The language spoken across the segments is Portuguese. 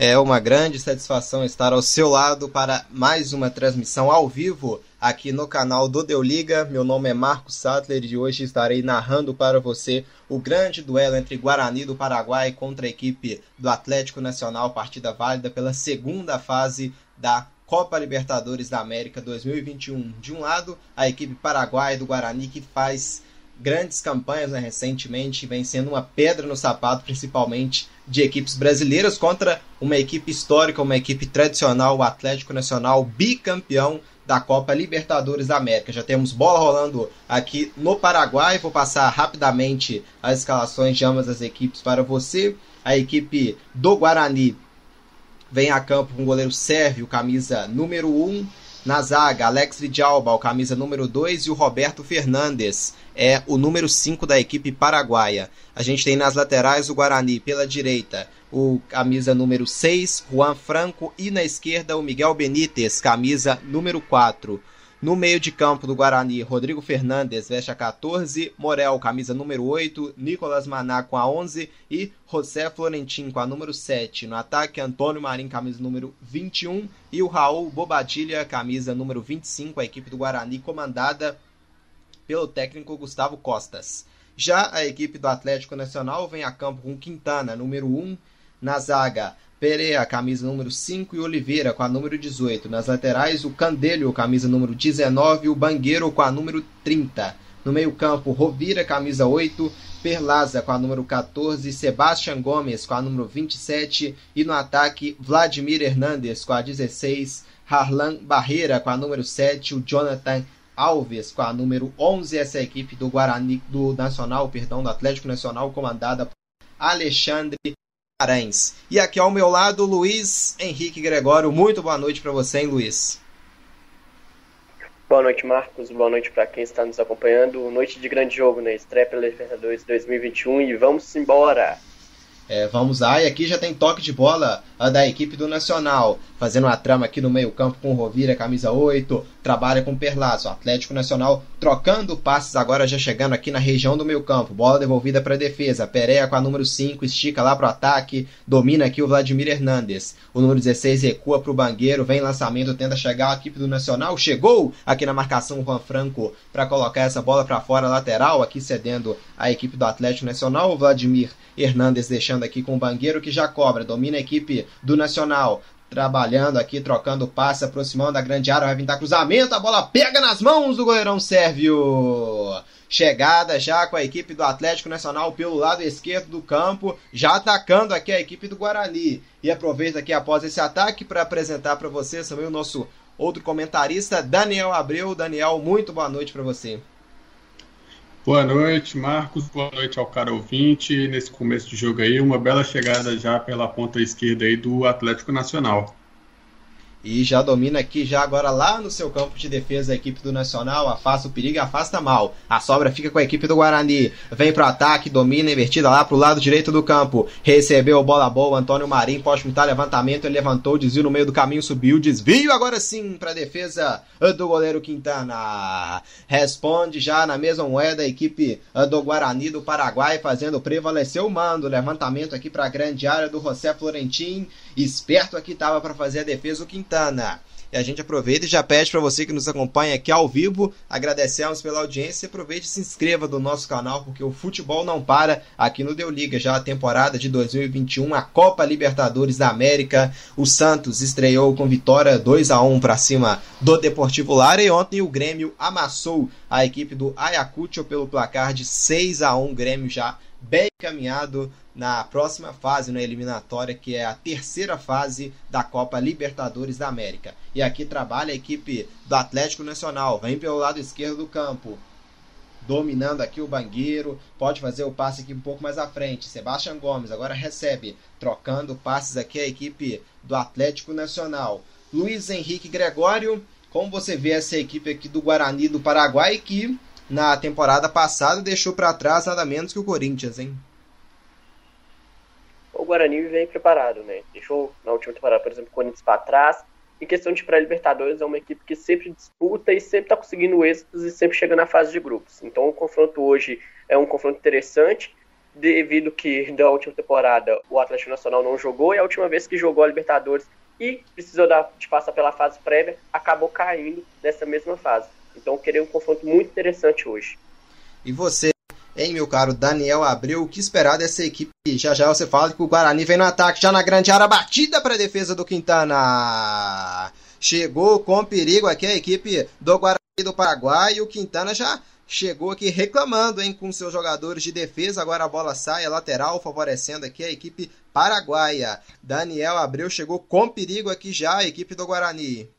É uma grande satisfação estar ao seu lado para mais uma transmissão ao vivo aqui no canal do Deu Liga. Meu nome é Marcos Sattler e hoje estarei narrando para você o grande duelo entre Guarani do Paraguai contra a equipe do Atlético Nacional, partida válida pela segunda fase da Copa Libertadores da América 2021. De um lado, a equipe paraguaia do Guarani que faz grandes campanhas né, recentemente, vem sendo uma pedra no sapato, principalmente de equipes brasileiras, contra uma equipe histórica, uma equipe tradicional, o Atlético Nacional, bicampeão da Copa Libertadores da América. Já temos bola rolando aqui no Paraguai. Vou passar rapidamente as escalações de ambas as equipes para você. A equipe do Guarani vem a campo com o goleiro Sérvio, camisa número 1. Na zaga, Alex Vidalba, o camisa número 2, e o Roberto Fernandes, é o número 5 da equipe paraguaia. A gente tem nas laterais o Guarani pela direita, o camisa número 6, Juan Franco, e na esquerda o Miguel Benítez, camisa número 4. No meio de campo do Guarani, Rodrigo Fernandes veste a 14, Morel, camisa número 8, Nicolas Maná com a 11 e José Florentin com a número 7. No ataque, Antônio Marim, camisa número 21 e o Raul Bobadilha, camisa número 25, a equipe do Guarani comandada pelo técnico Gustavo Costas. Já a equipe do Atlético Nacional vem a campo com Quintana, número 1, na zaga, Pereira, camisa número 5 e Oliveira com a número 18. Nas laterais, o Candelho, camisa número 19 e o Bangueiro com a número 30. No meio-campo, Rovira, camisa 8, Perlaza com a número 14, Sebastian Gomes com a número 27 e no ataque, Vladimir Hernandes com a 16, Harlan Barreira com a número 7, o Jonathan Alves com a número 11, essa é equipe do Guarani do Nacional, perdão, do Atlético Nacional comandada por Alexandre Guimarães. E aqui ao meu lado, Luiz Henrique Gregório. Muito boa noite para você, hein, Luiz? Boa noite, Marcos. Boa noite para quem está nos acompanhando. Noite de grande jogo, né? Estreia pela Libertadores 2021 e vamos embora! É, vamos lá, e aqui já tem toque de bola da equipe do Nacional, fazendo uma trama aqui no meio-campo com o Rovira, camisa 8, trabalha com o Perlazo. Atlético Nacional trocando passes agora, já chegando aqui na região do meio-campo. Bola devolvida para a defesa. Pereira com a número 5, estica lá para o ataque, domina aqui o Vladimir Hernandes. O número 16 recua para o Bangueiro, vem lançamento, tenta chegar a equipe do Nacional. Chegou aqui na marcação o Juan Franco para colocar essa bola para fora lateral, aqui cedendo a equipe do Atlético Nacional. O Vladimir Hernandes deixando aqui com o Bangueiro que já cobra, domina a equipe do Nacional. Trabalhando aqui, trocando passe, aproximando da grande área, vai vir cruzamento, a bola pega nas mãos do goleirão Sérvio. Chegada já com a equipe do Atlético Nacional pelo lado esquerdo do campo, já atacando aqui a equipe do Guarani. E aproveita aqui após esse ataque para apresentar para vocês também o nosso outro comentarista, Daniel Abreu. Daniel, muito boa noite para você. Boa noite, Marcos. Boa noite ao cara ouvinte. Nesse começo de jogo aí, uma bela chegada já pela ponta esquerda aí do Atlético Nacional. E já domina aqui, já agora lá no seu campo de defesa, a equipe do Nacional. Afasta o perigo afasta mal. A sobra fica com a equipe do Guarani. Vem pro ataque, domina, invertida lá pro lado direito do campo. Recebeu bola boa, Antônio Marim pode pintar levantamento. Ele levantou, desvio no meio do caminho, subiu, desvio agora sim pra defesa do goleiro Quintana. Responde já na mesma moeda a equipe do Guarani do Paraguai, fazendo prevalecer o mando. Levantamento aqui pra grande área do José Florentin. Esperto aqui estava para fazer a defesa o Quintana. E a gente aproveita e já pede para você que nos acompanha aqui ao vivo, agradecemos pela audiência. Aproveite e se inscreva no nosso canal, porque o futebol não para aqui no Deu Liga. Já a temporada de 2021, a Copa Libertadores da América. O Santos estreou com vitória 2 a 1 para cima do Deportivo Lara. E ontem o Grêmio amassou a equipe do Ayacucho pelo placar de 6 a 1 Grêmio já bem encaminhado na próxima fase, na eliminatória, que é a terceira fase da Copa Libertadores da América. E aqui trabalha a equipe do Atlético Nacional, vem pelo lado esquerdo do campo, dominando aqui o Bangueiro, pode fazer o passe aqui um pouco mais à frente. Sebastião Gomes agora recebe, trocando passes aqui a equipe do Atlético Nacional. Luiz Henrique Gregório, como você vê essa equipe aqui do Guarani do Paraguai que na temporada passada deixou para trás nada menos que o Corinthians, hein? Guarani vem preparado, né? Deixou na última temporada, por exemplo, o Corinthians para trás. Em questão de pré-Libertadores, é uma equipe que sempre disputa e sempre está conseguindo êxitos e sempre chega na fase de grupos. Então o confronto hoje é um confronto interessante, devido que da última temporada o Atlético Nacional não jogou e a última vez que jogou a Libertadores e precisou de passar pela fase prévia, acabou caindo nessa mesma fase. Então queria um confronto muito interessante hoje. E você, Hein, meu caro Daniel Abreu, o que esperar dessa equipe? Já já você fala que o Guarani vem no ataque, já na grande área, batida para a defesa do Quintana. Chegou com perigo aqui a equipe do Guarani do Paraguai e o Quintana já chegou aqui reclamando hein, com seus jogadores de defesa. Agora a bola sai, a lateral, favorecendo aqui a equipe paraguaia. Daniel Abreu chegou com perigo aqui já a equipe do Guarani.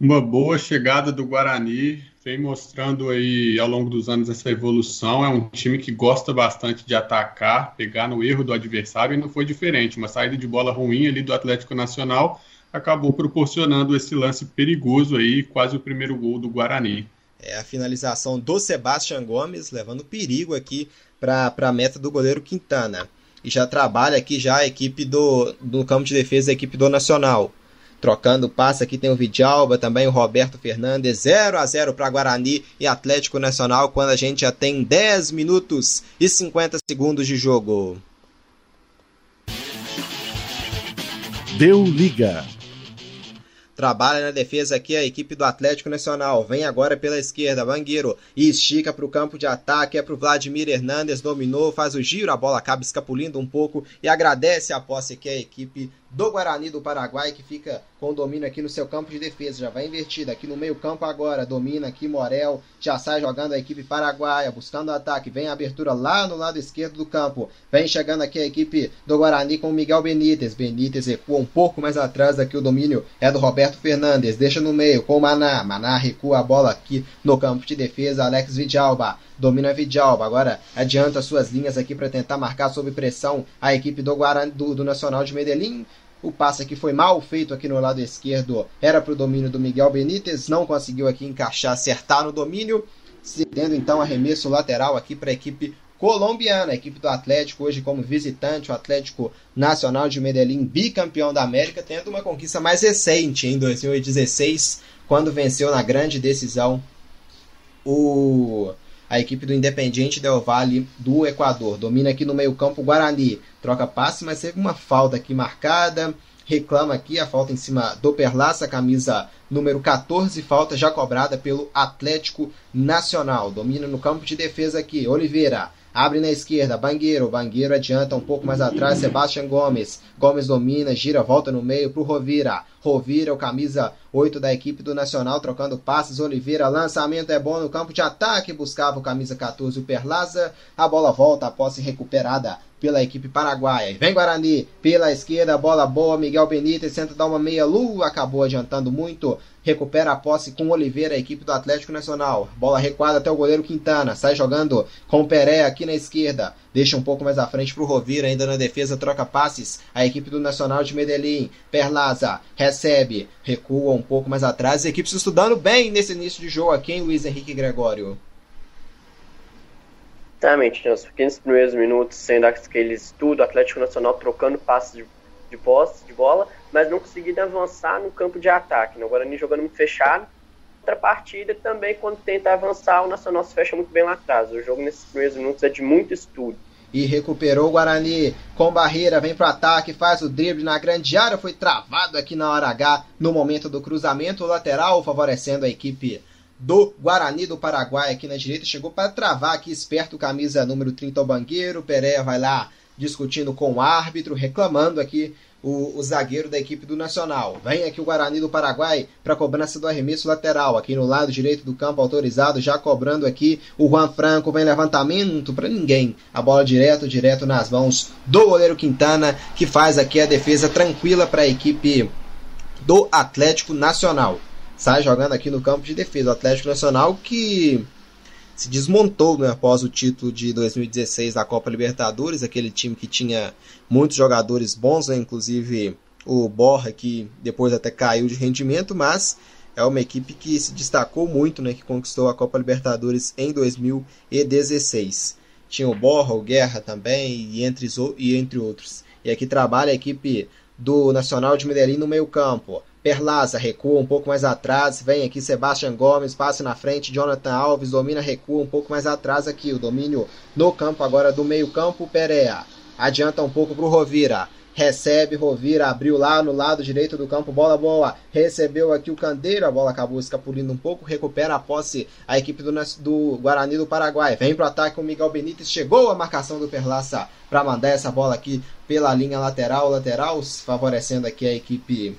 Uma boa chegada do Guarani, vem mostrando aí ao longo dos anos essa evolução. É um time que gosta bastante de atacar, pegar no erro do adversário e não foi diferente. Uma saída de bola ruim ali do Atlético Nacional acabou proporcionando esse lance perigoso aí, quase o primeiro gol do Guarani. É a finalização do Sebastião Gomes, levando perigo aqui para a meta do goleiro Quintana. E já trabalha aqui já a equipe do, do campo de defesa, a equipe do Nacional. Trocando passe aqui tem o Vidalba, também o Roberto Fernandes, 0 a 0 para Guarani e Atlético Nacional, quando a gente já tem 10 minutos e 50 segundos de jogo. Deu liga. Trabalha na defesa aqui a equipe do Atlético Nacional. Vem agora pela esquerda, Bangueiro. E estica para o campo de ataque. É para o Vladimir Hernandes. Dominou, faz o giro. A bola acaba escapulindo um pouco. E agradece a posse aqui a equipe do Guarani do Paraguai, que fica com o domínio aqui no seu campo de defesa. Já vai invertida aqui no meio-campo agora. Domina aqui Morel. Já sai jogando a equipe paraguaia, buscando ataque. Vem a abertura lá no lado esquerdo do campo. Vem chegando aqui a equipe do Guarani com o Miguel Benítez. Benítez recua um pouco mais atrás aqui. O domínio é do Roberto Fernandes. Deixa no meio com o Maná. Maná recua a bola aqui no campo de defesa. Alex Vidalba domina Vidalba. Agora adianta suas linhas aqui para tentar marcar sob pressão a equipe do, Guarani, do, do Nacional de Medellín. O passe aqui foi mal feito aqui no lado esquerdo. Era para o domínio do Miguel Benítez. Não conseguiu aqui encaixar, acertar no domínio. Cedendo então arremesso lateral aqui para a equipe colombiana. A equipe do Atlético hoje como visitante. O Atlético Nacional de Medellín, bicampeão da América, tendo uma conquista mais recente em 2016, quando venceu na grande decisão o a equipe do Independiente Del Valle do Equador. Domina aqui no meio-campo Guarani. Troca passe, mas teve uma falta aqui marcada. Reclama aqui a falta em cima do Perlaça, camisa número 14, falta já cobrada pelo Atlético Nacional. Domina no campo de defesa aqui. Oliveira Abre na esquerda, Bangueiro. Bangueiro adianta um pouco mais atrás, Sebastião Gomes. Gomes domina, gira, volta no meio pro Rovira. Rovira, o camisa 8 da equipe do Nacional, trocando passes. Oliveira, lançamento é bom no campo de ataque. Buscava o camisa 14, o Perlaza. A bola volta, a posse recuperada pela equipe paraguaia. Vem Guarani pela esquerda, bola boa. Miguel Benítez tenta dar uma meia lua, acabou adiantando muito. Recupera a posse com Oliveira, a equipe do Atlético Nacional. Bola recuada até o goleiro Quintana. Sai jogando com o Peré aqui na esquerda. Deixa um pouco mais à frente para o Rovira, ainda na defesa, troca passes. A equipe do Nacional de Medellín. Perlaza recebe, recua um pouco mais atrás. A equipe se estudando bem nesse início de jogo aqui, em Luiz Henrique Gregório. Exatamente, nos pequenos primeiros minutos, sendo aquele estudo, Atlético Nacional trocando passes de, de posse, de bola, mas não conseguindo avançar no campo de ataque. Né? O Guarani jogando muito fechado. Outra partida também, quando tenta avançar, o Nacional se fecha muito bem lá atrás. O jogo nesses primeiros minutos é de muito estudo. E recuperou o Guarani com barreira, vem pro ataque, faz o drible na grande área, foi travado aqui na hora H no momento do cruzamento lateral, favorecendo a equipe do Guarani do Paraguai aqui na direita. Chegou para travar aqui esperto, camisa número 30 o Bangueiro. Pereira vai lá discutindo com o árbitro, reclamando aqui o, o, zagueiro da equipe do Nacional. Vem aqui o Guarani do Paraguai para cobrança do arremesso lateral. Aqui no lado direito do campo, autorizado, já cobrando aqui o Juan Franco. Vem levantamento para ninguém. A bola direto, direto nas mãos do goleiro Quintana, que faz aqui a defesa tranquila para a equipe do Atlético Nacional sai jogando aqui no campo de defesa. O Atlético Nacional que se desmontou né, após o título de 2016 da Copa Libertadores, aquele time que tinha muitos jogadores bons, né, inclusive o Borra, que depois até caiu de rendimento, mas é uma equipe que se destacou muito, né, que conquistou a Copa Libertadores em 2016. tinha o Borra, o Guerra também, e entre, e entre outros. E aqui trabalha a equipe do Nacional de Medellín no meio campo. Perlaza recua um pouco mais atrás, vem aqui Sebastião Gomes, passa na frente, Jonathan Alves domina, recua um pouco mais atrás aqui, o domínio no campo agora do meio campo, Perea. Adianta um pouco para o Rovira, recebe, Rovira abriu lá no lado direito do campo, bola boa, recebeu aqui o Candeiro, a bola acabou escapulindo um pouco, recupera a posse a equipe do, do Guarani do Paraguai, vem para o ataque o Miguel Benítez, chegou a marcação do Perlaça para mandar essa bola aqui pela linha lateral, lateral, favorecendo aqui a equipe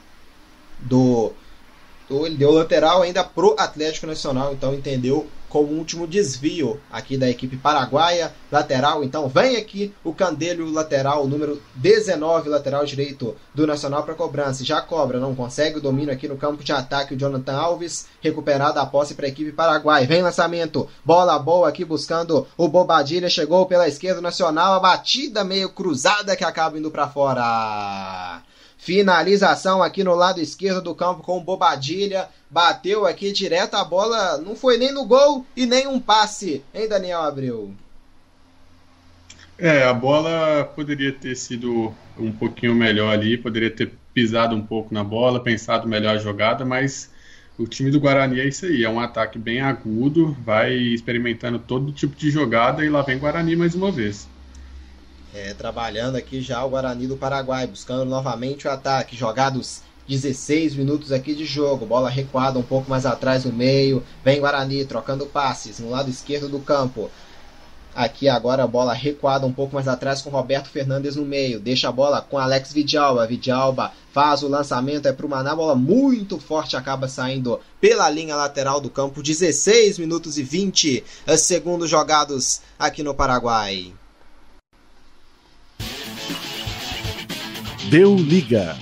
do, do ele deu lateral ainda pro Atlético Nacional, então entendeu como último desvio aqui da equipe paraguaia, lateral, então vem aqui o Candelho lateral, número 19, lateral direito do Nacional para cobrança, já cobra, não consegue o domínio aqui no campo de ataque, o Jonathan Alves, recuperado a posse para a equipe paraguaia, vem lançamento, bola boa aqui buscando o Bobadilha, chegou pela esquerda Nacional, a batida meio cruzada que acaba indo para fora. Finalização aqui no lado esquerdo do campo com Bobadilha. Bateu aqui direto a bola. Não foi nem no gol e nem um passe, hein, Daniel Abreu? É, a bola poderia ter sido um pouquinho melhor ali, poderia ter pisado um pouco na bola, pensado melhor a jogada, mas o time do Guarani é isso aí, é um ataque bem agudo, vai experimentando todo tipo de jogada e lá vem Guarani mais uma vez. É, trabalhando aqui já o Guarani do Paraguai, buscando novamente o ataque. Jogados 16 minutos aqui de jogo. Bola recuada um pouco mais atrás no meio. Vem Guarani trocando passes no lado esquerdo do campo. Aqui agora a bola recuada um pouco mais atrás com Roberto Fernandes no meio. Deixa a bola com Alex Vidalba. Vidalba faz o lançamento, é para o Maná. Bola muito forte acaba saindo pela linha lateral do campo. 16 minutos e 20 segundos jogados aqui no Paraguai. Deu liga.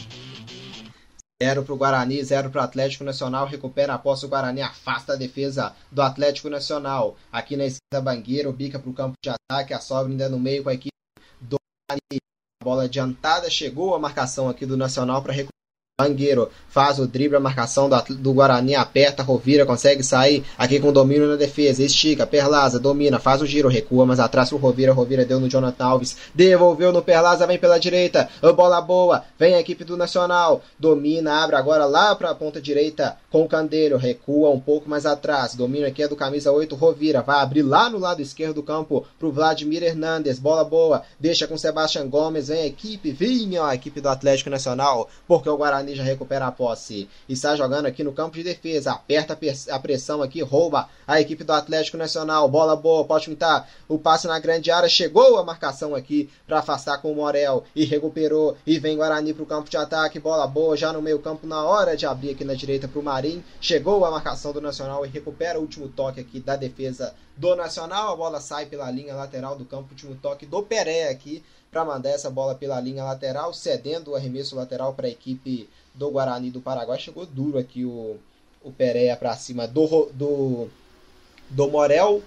0 para o Guarani, 0 para o Atlético Nacional. Recupera a posse. O Guarani afasta a defesa do Atlético Nacional. Aqui na esquerda, Bangueiro bica para o campo de ataque. A sobra ainda no meio com a equipe do Guarani. Bola adiantada. Chegou a marcação aqui do Nacional para recuperar. Mangueiro faz o drible, a marcação do, do Guarani aperta, Rovira consegue sair aqui com domínio na defesa, estica, Perlaza, domina, faz o giro, recua, mas atrás pro Rovira, Rovira deu no Jonathan Alves, devolveu no Perlaza, vem pela direita, bola boa, vem a equipe do Nacional, domina, abre agora lá para a ponta direita com o Candeiro, recua um pouco mais atrás, domina aqui é do camisa 8, Rovira, vai abrir lá no lado esquerdo do campo pro Vladimir Hernandes, bola boa, deixa com Sebastião Gomes, vem a equipe, vinha a equipe do Atlético Nacional, porque o Guarani já recupera a posse. Está jogando aqui no campo de defesa. Aperta a pressão aqui, rouba a equipe do Atlético Nacional. Bola boa, pode pintar o passe na grande área. Chegou a marcação aqui para afastar com o Morel. E recuperou. E vem Guarani para o campo de ataque. Bola boa já no meio campo na hora de abrir aqui na direita para o Marim. Chegou a marcação do Nacional e recupera o último toque aqui da defesa do Nacional. A bola sai pela linha lateral do campo. Último toque do Peré aqui para mandar essa bola pela linha lateral, cedendo o arremesso lateral para a equipe do Guarani do Paraguai. Chegou duro aqui o, o Pereira para cima do, do, do Morel,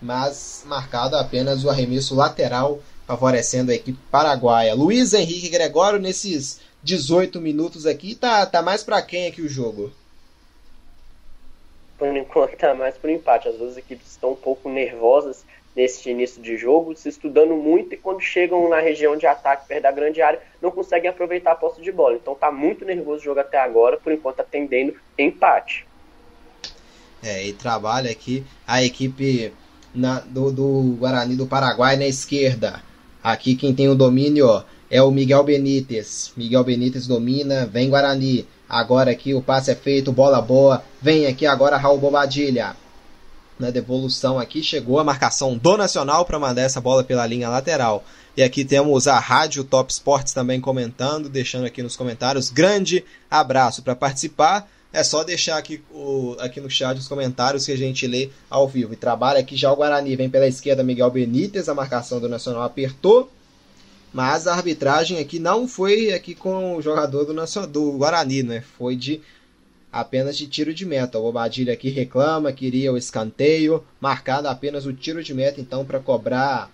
mas marcado apenas o arremesso lateral, favorecendo a equipe paraguaia. Luiz Henrique Gregório, nesses 18 minutos aqui, tá, tá mais para quem aqui o jogo? Por enquanto tá mais por empate. As duas equipes estão um pouco nervosas nesse início de jogo, se estudando muito e quando chegam na região de ataque perto da grande área, não conseguem aproveitar a posse de bola. Então tá muito nervoso o jogo até agora, por enquanto atendendo empate. É, e trabalha aqui a equipe na, do, do Guarani do Paraguai na esquerda. Aqui quem tem o domínio é o Miguel Benítez. Miguel Benítez domina, vem Guarani. Agora aqui o passe é feito, bola boa. Vem aqui agora Raul Bobadilha na devolução aqui, chegou a marcação do Nacional para mandar essa bola pela linha lateral. E aqui temos a Rádio Top Sports também comentando, deixando aqui nos comentários. Grande abraço para participar. É só deixar aqui, o, aqui no chat os comentários que a gente lê ao vivo. E trabalha aqui já o Guarani. Vem pela esquerda Miguel Benítez, a marcação do Nacional apertou. Mas a arbitragem aqui não foi aqui com o jogador do, Nacional, do Guarani, né? Foi de apenas de tiro de meta. O Bobadilha aqui reclama, queria o escanteio, marcado apenas o tiro de meta, então, para cobrar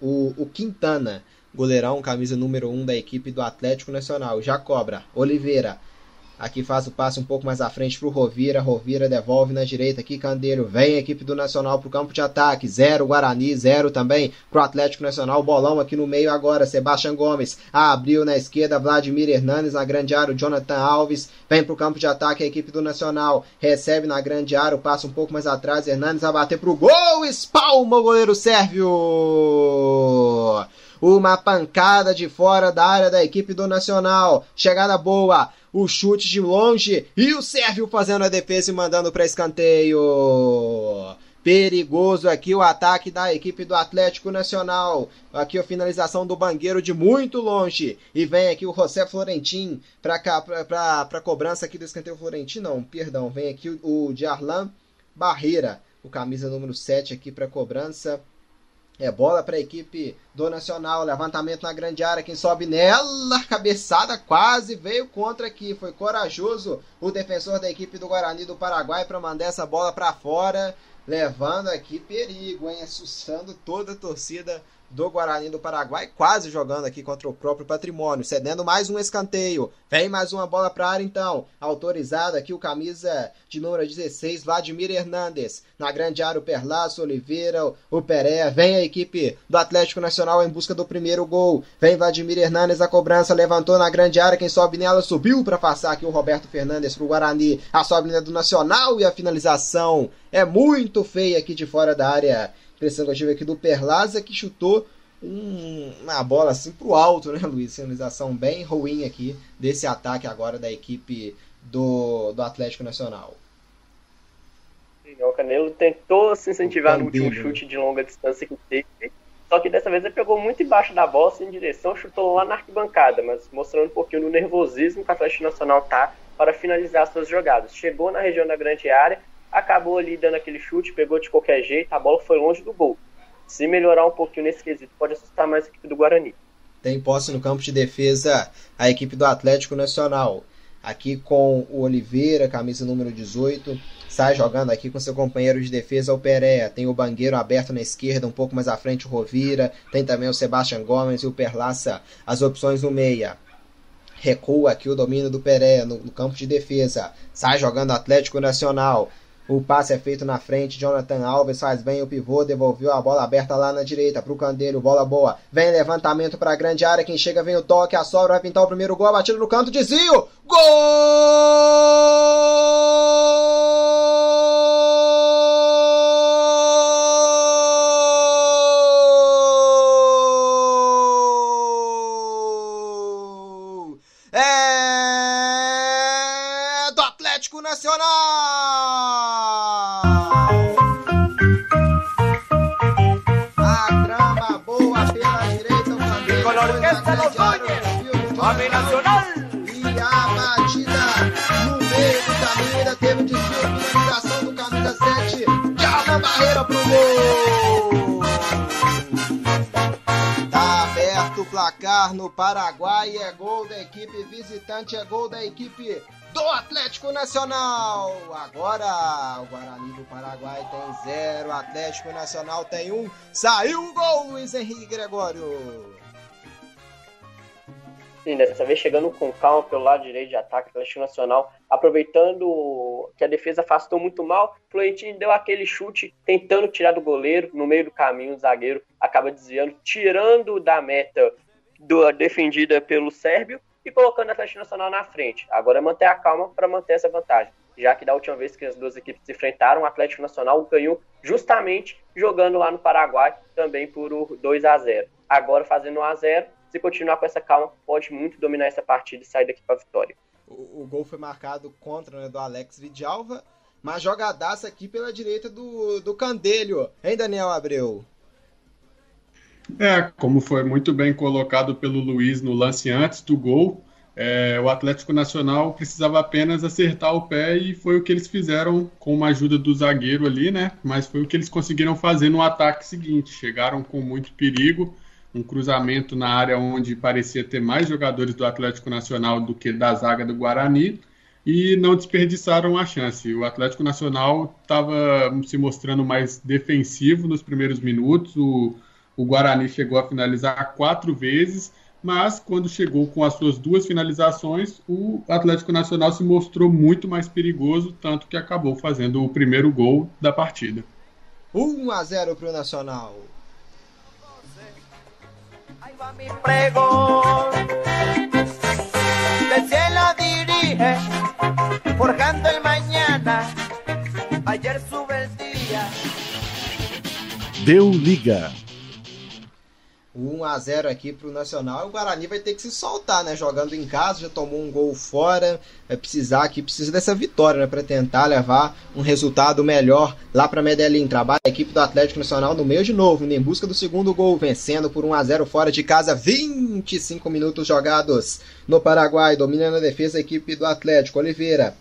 o, o Quintana, goleirão, camisa número 1 um da equipe do Atlético Nacional. Já cobra. Oliveira Aqui faz o passe um pouco mais à frente pro Rovira. Rovira devolve na direita aqui, Candeiro. Vem a equipe do Nacional pro campo de ataque. Zero Guarani, zero também pro Atlético Nacional. Bolão aqui no meio agora. Sebastião Gomes abriu na esquerda. Vladimir Hernandes na grande área. O Jonathan Alves vem pro campo de ataque. A equipe do Nacional recebe na grande área. Passa um pouco mais atrás. Hernandes vai bater pro gol. Espalma o goleiro Sérvio. Uma pancada de fora da área da equipe do Nacional. Chegada boa o chute de longe e o Sérvio fazendo a defesa e mandando para escanteio. Perigoso aqui o ataque da equipe do Atlético Nacional. Aqui a finalização do Bangueiro de muito longe. E vem aqui o José Florentin para cobrança aqui do escanteio Florentin, não, perdão. Vem aqui o, o Arlan Barreira, o camisa número 7 aqui para cobrança. É bola para a equipe do Nacional. Levantamento na grande área. Quem sobe nela, cabeçada quase veio contra aqui. Foi corajoso o defensor da equipe do Guarani do Paraguai para mandar essa bola para fora, levando aqui perigo, hein? Assustando toda a torcida do Guarani do Paraguai, quase jogando aqui contra o próprio patrimônio, cedendo mais um escanteio. Vem mais uma bola para área então. Autorizado aqui o camisa de número 16, Vladimir Hernandes. Na grande área o Perlaço, Oliveira, o Pereira. Vem a equipe do Atlético Nacional em busca do primeiro gol. Vem Vladimir Hernandes a cobrança, levantou na grande área. Quem sobe nela subiu para passar aqui o Roberto Fernandes para o Guarani. A sobe do Nacional e a finalização é muito feia aqui de fora da área impressão que eu tive aqui do Perlaza que chutou um, uma bola assim pro alto, né, Luiz? Sinalização bem ruim aqui desse ataque agora da equipe do, do Atlético Nacional. O Canelo tentou se incentivar no último chute de longa distância que teve, só que dessa vez ele pegou muito embaixo da bola, em direção, chutou lá na arquibancada, mas mostrando um pouquinho do nervosismo que o Atlético Nacional tá para finalizar suas jogadas. Chegou na região da grande área, acabou ali dando aquele chute, pegou de qualquer jeito, a bola foi longe do gol. Se melhorar um pouquinho nesse quesito, pode assustar mais a equipe do Guarani. Tem posse no campo de defesa a equipe do Atlético Nacional. Aqui com o Oliveira, camisa número 18. Sai jogando aqui com seu companheiro de defesa, o Pereira. Tem o Bangueiro aberto na esquerda, um pouco mais à frente o Rovira. Tem também o Sebastian Gomes e o Perlaça. As opções no meia. Recua aqui o domínio do Pereira no, no campo de defesa. Sai jogando Atlético Nacional. O passe é feito na frente. Jonathan Alves faz bem o pivô, devolveu a bola aberta lá na direita para o Candeiro. Bola boa. Vem levantamento para a grande área. Quem chega vem o toque. A sobra vai pintar o primeiro gol. Batido no canto. Desvio. Gol! Nacional! E a batida no meio do caminho teve um desvio, finalização do camisa 7, Calma Barreira pro gol! Tá aberto o placar no Paraguai, é gol da equipe visitante, é gol da equipe do Atlético Nacional. Agora o Guarani do Paraguai tem zero, Atlético Nacional tem um. Saiu o gol, Luiz Henrique Gregório. Sim, dessa vez chegando com calma pelo lado direito de ataque Atlético Nacional, aproveitando que a defesa afastou muito mal, Florentino deu aquele chute tentando tirar do goleiro, no meio do caminho o zagueiro acaba desviando, tirando da meta do, defendida pelo Sérvio e colocando o Atlético Nacional na frente. Agora é manter a calma para manter essa vantagem, já que da última vez que as duas equipes se enfrentaram, o Atlético Nacional ganhou justamente jogando lá no Paraguai, também por 2 a 0 Agora fazendo 1 a 0 se continuar com essa calma, pode muito dominar essa partida e sair daqui para a vitória. O, o, gol foi marcado contra né, do Alex Vidalva, mas jogadaça aqui pela direita do, do Candelho, hein, Daniel Abreu? É, como foi muito bem colocado pelo Luiz no lance antes do gol, é, o Atlético Nacional precisava apenas acertar o pé e foi o que eles fizeram com uma ajuda do zagueiro ali, né? Mas foi o que eles conseguiram fazer no ataque seguinte. Chegaram com muito perigo, um cruzamento na área onde parecia ter mais jogadores do Atlético Nacional do que da zaga do Guarani e não desperdiçaram a chance. O Atlético Nacional estava se mostrando mais defensivo nos primeiros minutos. O, o Guarani chegou a finalizar quatro vezes, mas quando chegou com as suas duas finalizações, o Atlético Nacional se mostrou muito mais perigoso, tanto que acabou fazendo o primeiro gol da partida. 1 a 0 para o Nacional. Mi pregón. Del cielo dirige, forjando el mañana. Ayer sube el día. Deu liga. 1 a 0 aqui pro Nacional. O Guarani vai ter que se soltar, né? Jogando em casa, já tomou um gol fora. Vai precisar aqui, precisa dessa vitória, né? Para tentar levar um resultado melhor lá para Medellín. Trabalha a equipe do Atlético Nacional no meio de novo, em busca do segundo gol, vencendo por 1 a 0 fora de casa. 25 minutos jogados no Paraguai. Domina na defesa a equipe do Atlético. Oliveira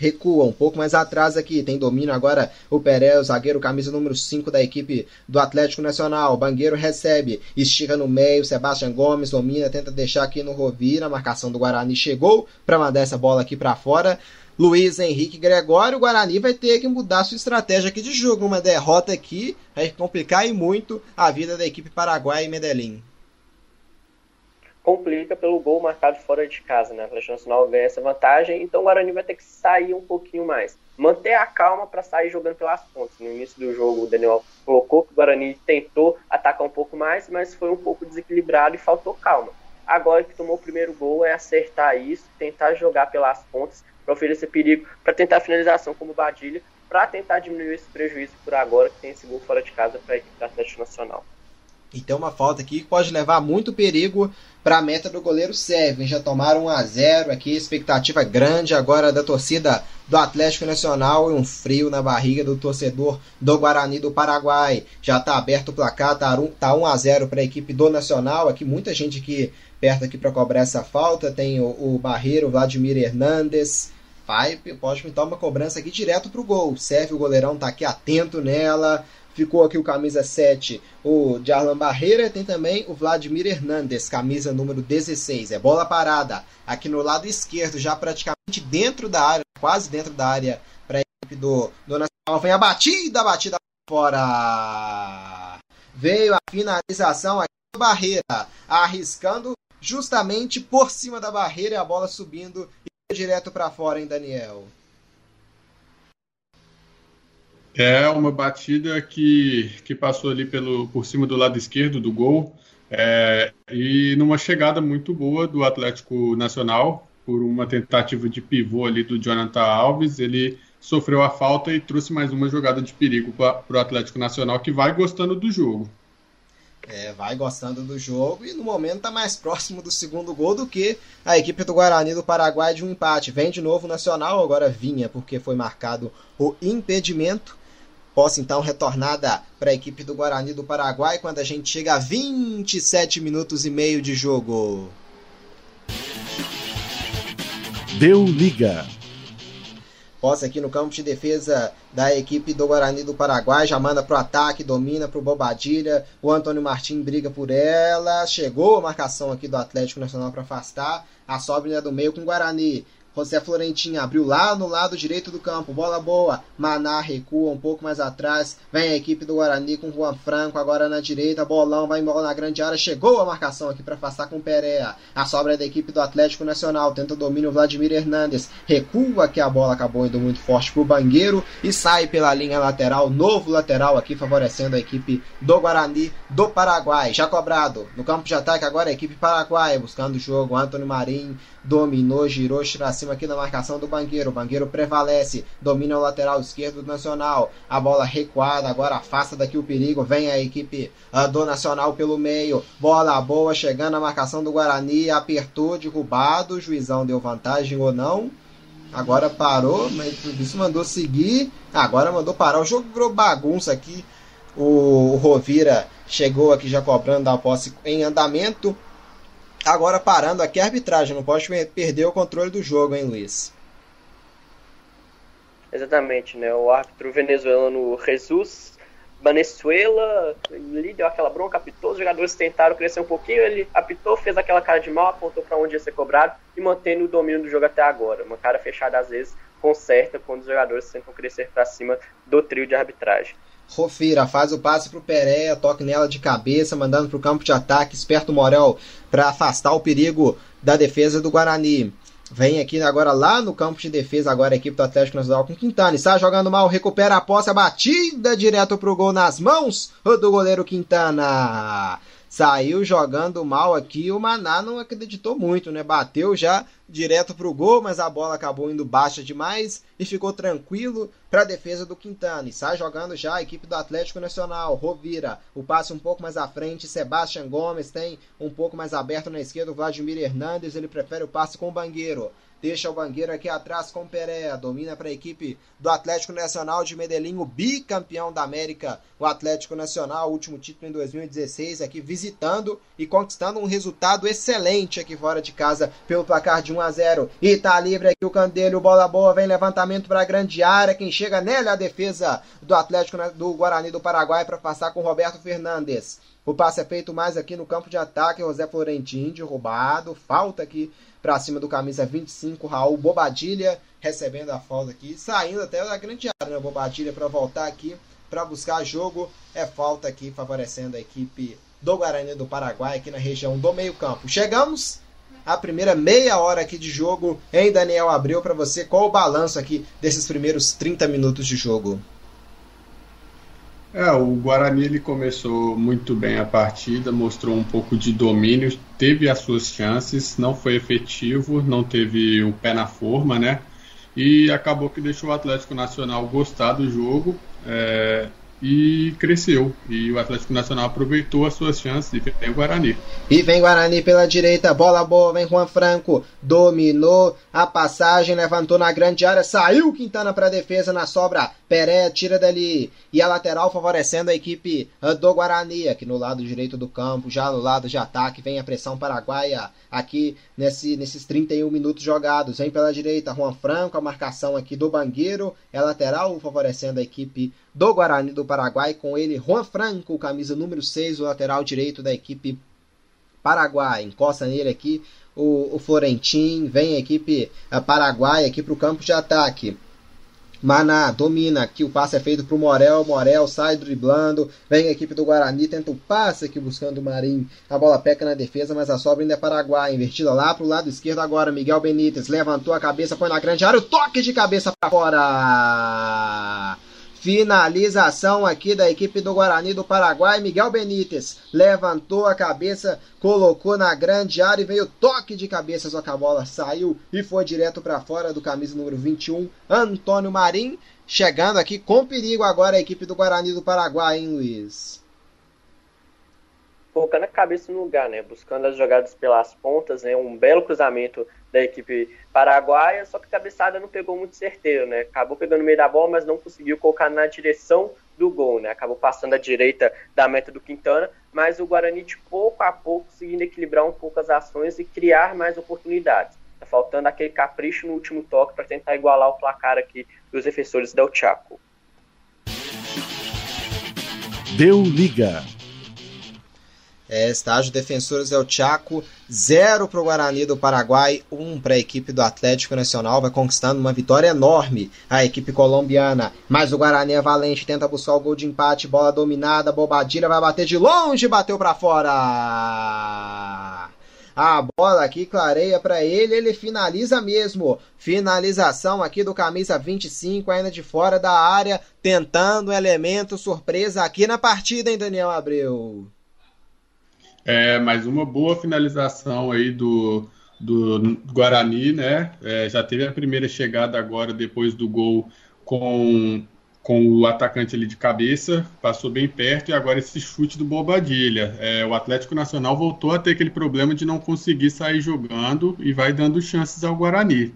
recua um pouco mais atrás aqui. Tem domínio agora o Peré, o zagueiro, camisa número 5 da equipe do Atlético Nacional. Bangueiro recebe, estica no meio. Sebastião Gomes domina, tenta deixar aqui no Rovira. Marcação do Guarani chegou para mandar essa bola aqui para fora. Luiz Henrique Gregório, o Guarani vai ter que mudar sua estratégia aqui de jogo. Uma derrota aqui vai complicar e muito a vida da equipe paraguaia e Medellín complica pelo gol marcado fora de casa, né? O Atlético Nacional ganha essa vantagem, então o Guarani vai ter que sair um pouquinho mais. Manter a calma para sair jogando pelas pontas. No início do jogo, o Daniel colocou que o Guarani tentou atacar um pouco mais, mas foi um pouco desequilibrado e faltou calma. Agora que tomou o primeiro gol é acertar isso, tentar jogar pelas pontas para oferecer perigo, para tentar a finalização como Badilha, para tentar diminuir esse prejuízo por agora que tem esse gol fora de casa para a equipe do Atlético Nacional. E tem uma falta aqui que pode levar muito perigo para a meta do goleiro Sérgio. Já tomaram 1 a 0 aqui, expectativa grande agora da torcida do Atlético Nacional e um frio na barriga do torcedor do Guarani do Paraguai. Já está aberto o placar, tá 1, tá 1 a 0 para a equipe do Nacional. Aqui muita gente aqui perto aqui para cobrar essa falta. Tem o, o Barreiro, Vladimir Hernandes. Vai, pode pintar uma cobrança aqui direto para o gol. Serve o goleirão tá aqui atento nela. Ficou aqui o camisa 7, o Jarlan Barreira. Tem também o Vladimir Hernandes, camisa número 16. É bola parada aqui no lado esquerdo, já praticamente dentro da área, quase dentro da área para a equipe do, do Nacional. Vem a batida, a batida fora. Veio a finalização aqui do Barreira, arriscando justamente por cima da barreira e a bola subindo direto para fora, hein, Daniel? É uma batida que, que passou ali pelo, por cima do lado esquerdo do gol é, e numa chegada muito boa do Atlético Nacional por uma tentativa de pivô ali do Jonathan Alves. Ele sofreu a falta e trouxe mais uma jogada de perigo para o Atlético Nacional que vai gostando do jogo. É, vai gostando do jogo e no momento está mais próximo do segundo gol do que a equipe do Guarani do Paraguai de um empate. Vem de novo o Nacional, agora vinha porque foi marcado o impedimento possa então retornada para a equipe do Guarani do Paraguai quando a gente chega a 27 minutos e meio de jogo. Deu liga. Posse aqui no campo de defesa da equipe do Guarani do Paraguai. Já manda pro ataque, domina pro Bobadilha. O Antônio Martins briga por ela. Chegou a marcação aqui do Atlético Nacional para afastar. A sobra do meio com o Guarani. José Florentinho abriu lá no lado direito do campo. Bola boa. Maná recua um pouco mais atrás. Vem a equipe do Guarani com Juan Franco agora na direita. Bolão vai embora na grande área. Chegou a marcação aqui para afastar com o Perea. A sobra é da equipe do Atlético Nacional. Tenta o domínio Vladimir Hernandes. Recua que a bola acabou indo muito forte pro Bangueiro e sai pela linha lateral. Novo lateral aqui favorecendo a equipe do Guarani do Paraguai. Já cobrado no campo de ataque agora a equipe paraguaia buscando o jogo. Antônio Marinho dominou, girou para cima aqui na marcação do Bangueiro. O Bangueiro prevalece, domina o lateral esquerdo do Nacional. A bola recuada, agora afasta daqui o perigo. Vem a equipe uh, do Nacional pelo meio. Bola boa, chegando na marcação do Guarani. Apertou, derrubado. O juizão deu vantagem ou não. Agora parou, mas isso mandou seguir. Agora mandou parar. O jogo virou bagunça aqui. O Rovira chegou aqui já cobrando a posse em andamento. Agora parando aqui a arbitragem, não pode perder o controle do jogo, hein, Luiz? Exatamente, né? O árbitro venezuelano Jesus Venezuela, ele deu aquela bronca, apitou, os jogadores tentaram crescer um pouquinho, ele apitou, fez aquela cara de mal, apontou para onde ia ser cobrado e mantendo o domínio do jogo até agora. Uma cara fechada às vezes conserta quando os jogadores tentam crescer para cima do trio de arbitragem. Rofira faz o passe pro Pereira, toque nela de cabeça, mandando pro campo de ataque, esperto Morel para afastar o perigo da defesa do Guarani. Vem aqui agora lá no campo de defesa, agora a equipe do Atlético Nacional com Quintana. Está jogando mal, recupera a posse, a batida direto pro gol nas mãos do goleiro Quintana saiu jogando mal aqui. O Maná não acreditou muito, né? Bateu já direto pro gol, mas a bola acabou indo baixa demais e ficou tranquilo para a defesa do Quintana. E sai jogando já a equipe do Atlético Nacional. Rovira, o passe um pouco mais à frente. Sebastian Gomes tem um pouco mais aberto na esquerda. O Vladimir Hernandes, ele prefere o passe com o Bangueiro. Deixa o Bangueiro aqui atrás com Pereira. Domina para a equipe do Atlético Nacional de Medellín, o bicampeão da América. O Atlético Nacional, último título em 2016, aqui visitando e conquistando um resultado excelente aqui fora de casa pelo placar de 1 a 0. E tá livre aqui o Candelho, bola boa, vem levantamento para a grande área. Quem chega nela é a defesa do Atlético do Guarani do Paraguai para passar com Roberto Fernandes. O passe é feito mais aqui no campo de ataque. José Florentino roubado. Falta aqui para cima do camisa 25, Raul Bobadilha, recebendo a falta aqui, saindo até da grande área, né? Bobadilha para voltar aqui para buscar jogo. É falta aqui favorecendo a equipe do Guarani do Paraguai aqui na região do meio-campo. Chegamos à primeira meia hora aqui de jogo em Daniel Abreu para você. Qual o balanço aqui desses primeiros 30 minutos de jogo? É, o Guarani ele começou muito bem a partida, mostrou um pouco de domínio, teve as suas chances, não foi efetivo, não teve o pé na forma, né? E acabou que deixou o Atlético Nacional gostar do jogo. É, e cresceu. E o Atlético Nacional aproveitou as suas chances e vem o Guarani. E vem Guarani pela direita, bola boa, vem Juan Franco, dominou a passagem, levantou na grande área, saiu Quintana para a defesa na sobra, Peré tira dali e a lateral favorecendo a equipe ah, do Guarani, aqui no lado direito do campo, já no lado de ataque, vem a pressão paraguaia aqui nesse, nesses 31 minutos jogados, vem pela direita Juan Franco, a marcação aqui do Bangueiro, é lateral favorecendo a equipe do Guarani do Paraguai, com ele Juan Franco, camisa número 6, o lateral direito da equipe Paraguai. Encosta nele aqui o, o Florentin, vem a equipe a Paraguai aqui para o campo de ataque. Maná domina aqui, o passe é feito para o Morel, Morel sai driblando, vem a equipe do Guarani, tenta o passe aqui buscando o Marim, a bola peca na defesa, mas a sobra ainda é Paraguai, invertida lá para o lado esquerdo agora, Miguel Benítez levantou a cabeça, põe na grande área, o toque de cabeça para fora! Finalização aqui da equipe do Guarani do Paraguai. Miguel Benítez levantou a cabeça, colocou na grande área e veio toque de cabeça, só que a bola saiu e foi direto para fora do camisa número 21, Antônio Marim. Chegando aqui com perigo agora a equipe do Guarani do Paraguai, hein, Luiz? colocando a cabeça no lugar, né? Buscando as jogadas pelas pontas, né? Um belo cruzamento da equipe paraguaia, só que a cabeçada não pegou muito certeiro, né? Acabou pegando no meio da bola, mas não conseguiu colocar na direção do gol, né? Acabou passando à direita da meta do Quintana, mas o Guarani de pouco a pouco conseguindo equilibrar um pouco as ações e criar mais oportunidades. Tá faltando aquele capricho no último toque para tentar igualar o placar aqui dos defensores del Chaco. Deu liga. É, estágio Defensores El Chaco, 0 para o Guarani do Paraguai, 1 um para a equipe do Atlético Nacional, vai conquistando uma vitória enorme a equipe colombiana. Mas o Guarani é valente, tenta buscar o gol de empate, bola dominada, Bobadilha vai bater de longe, bateu para fora. A bola aqui clareia para ele, ele finaliza mesmo. Finalização aqui do camisa 25, ainda de fora da área, tentando elemento surpresa aqui na partida, hein, Daniel Abreu? É, mais uma boa finalização aí do, do Guarani, né? É, já teve a primeira chegada agora depois do gol com, com o atacante ali de cabeça, passou bem perto e agora esse chute do Bobadilha. É, o Atlético Nacional voltou a ter aquele problema de não conseguir sair jogando e vai dando chances ao Guarani.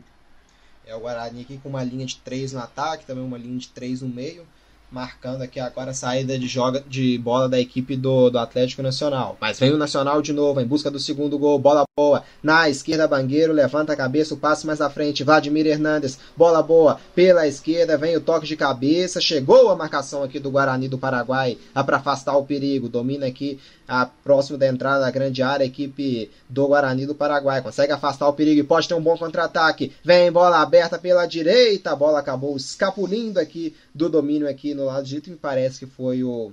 É o Guarani aqui com uma linha de três no ataque, também uma linha de três no meio marcando aqui agora a saída de, joga, de bola da equipe do, do Atlético Nacional. Mas vem o Nacional de novo, em busca do segundo gol, bola boa, na esquerda Bangueiro, levanta a cabeça, o passe mais à frente, Vladimir Hernandes, bola boa, pela esquerda, vem o toque de cabeça, chegou a marcação aqui do Guarani do Paraguai, para afastar o perigo, domina aqui a próximo da entrada da grande área, a equipe do Guarani do Paraguai. Consegue afastar o perigo e pode ter um bom contra-ataque. Vem bola aberta pela direita, a bola acabou escapulindo aqui do domínio aqui no lado direito. Me parece que foi o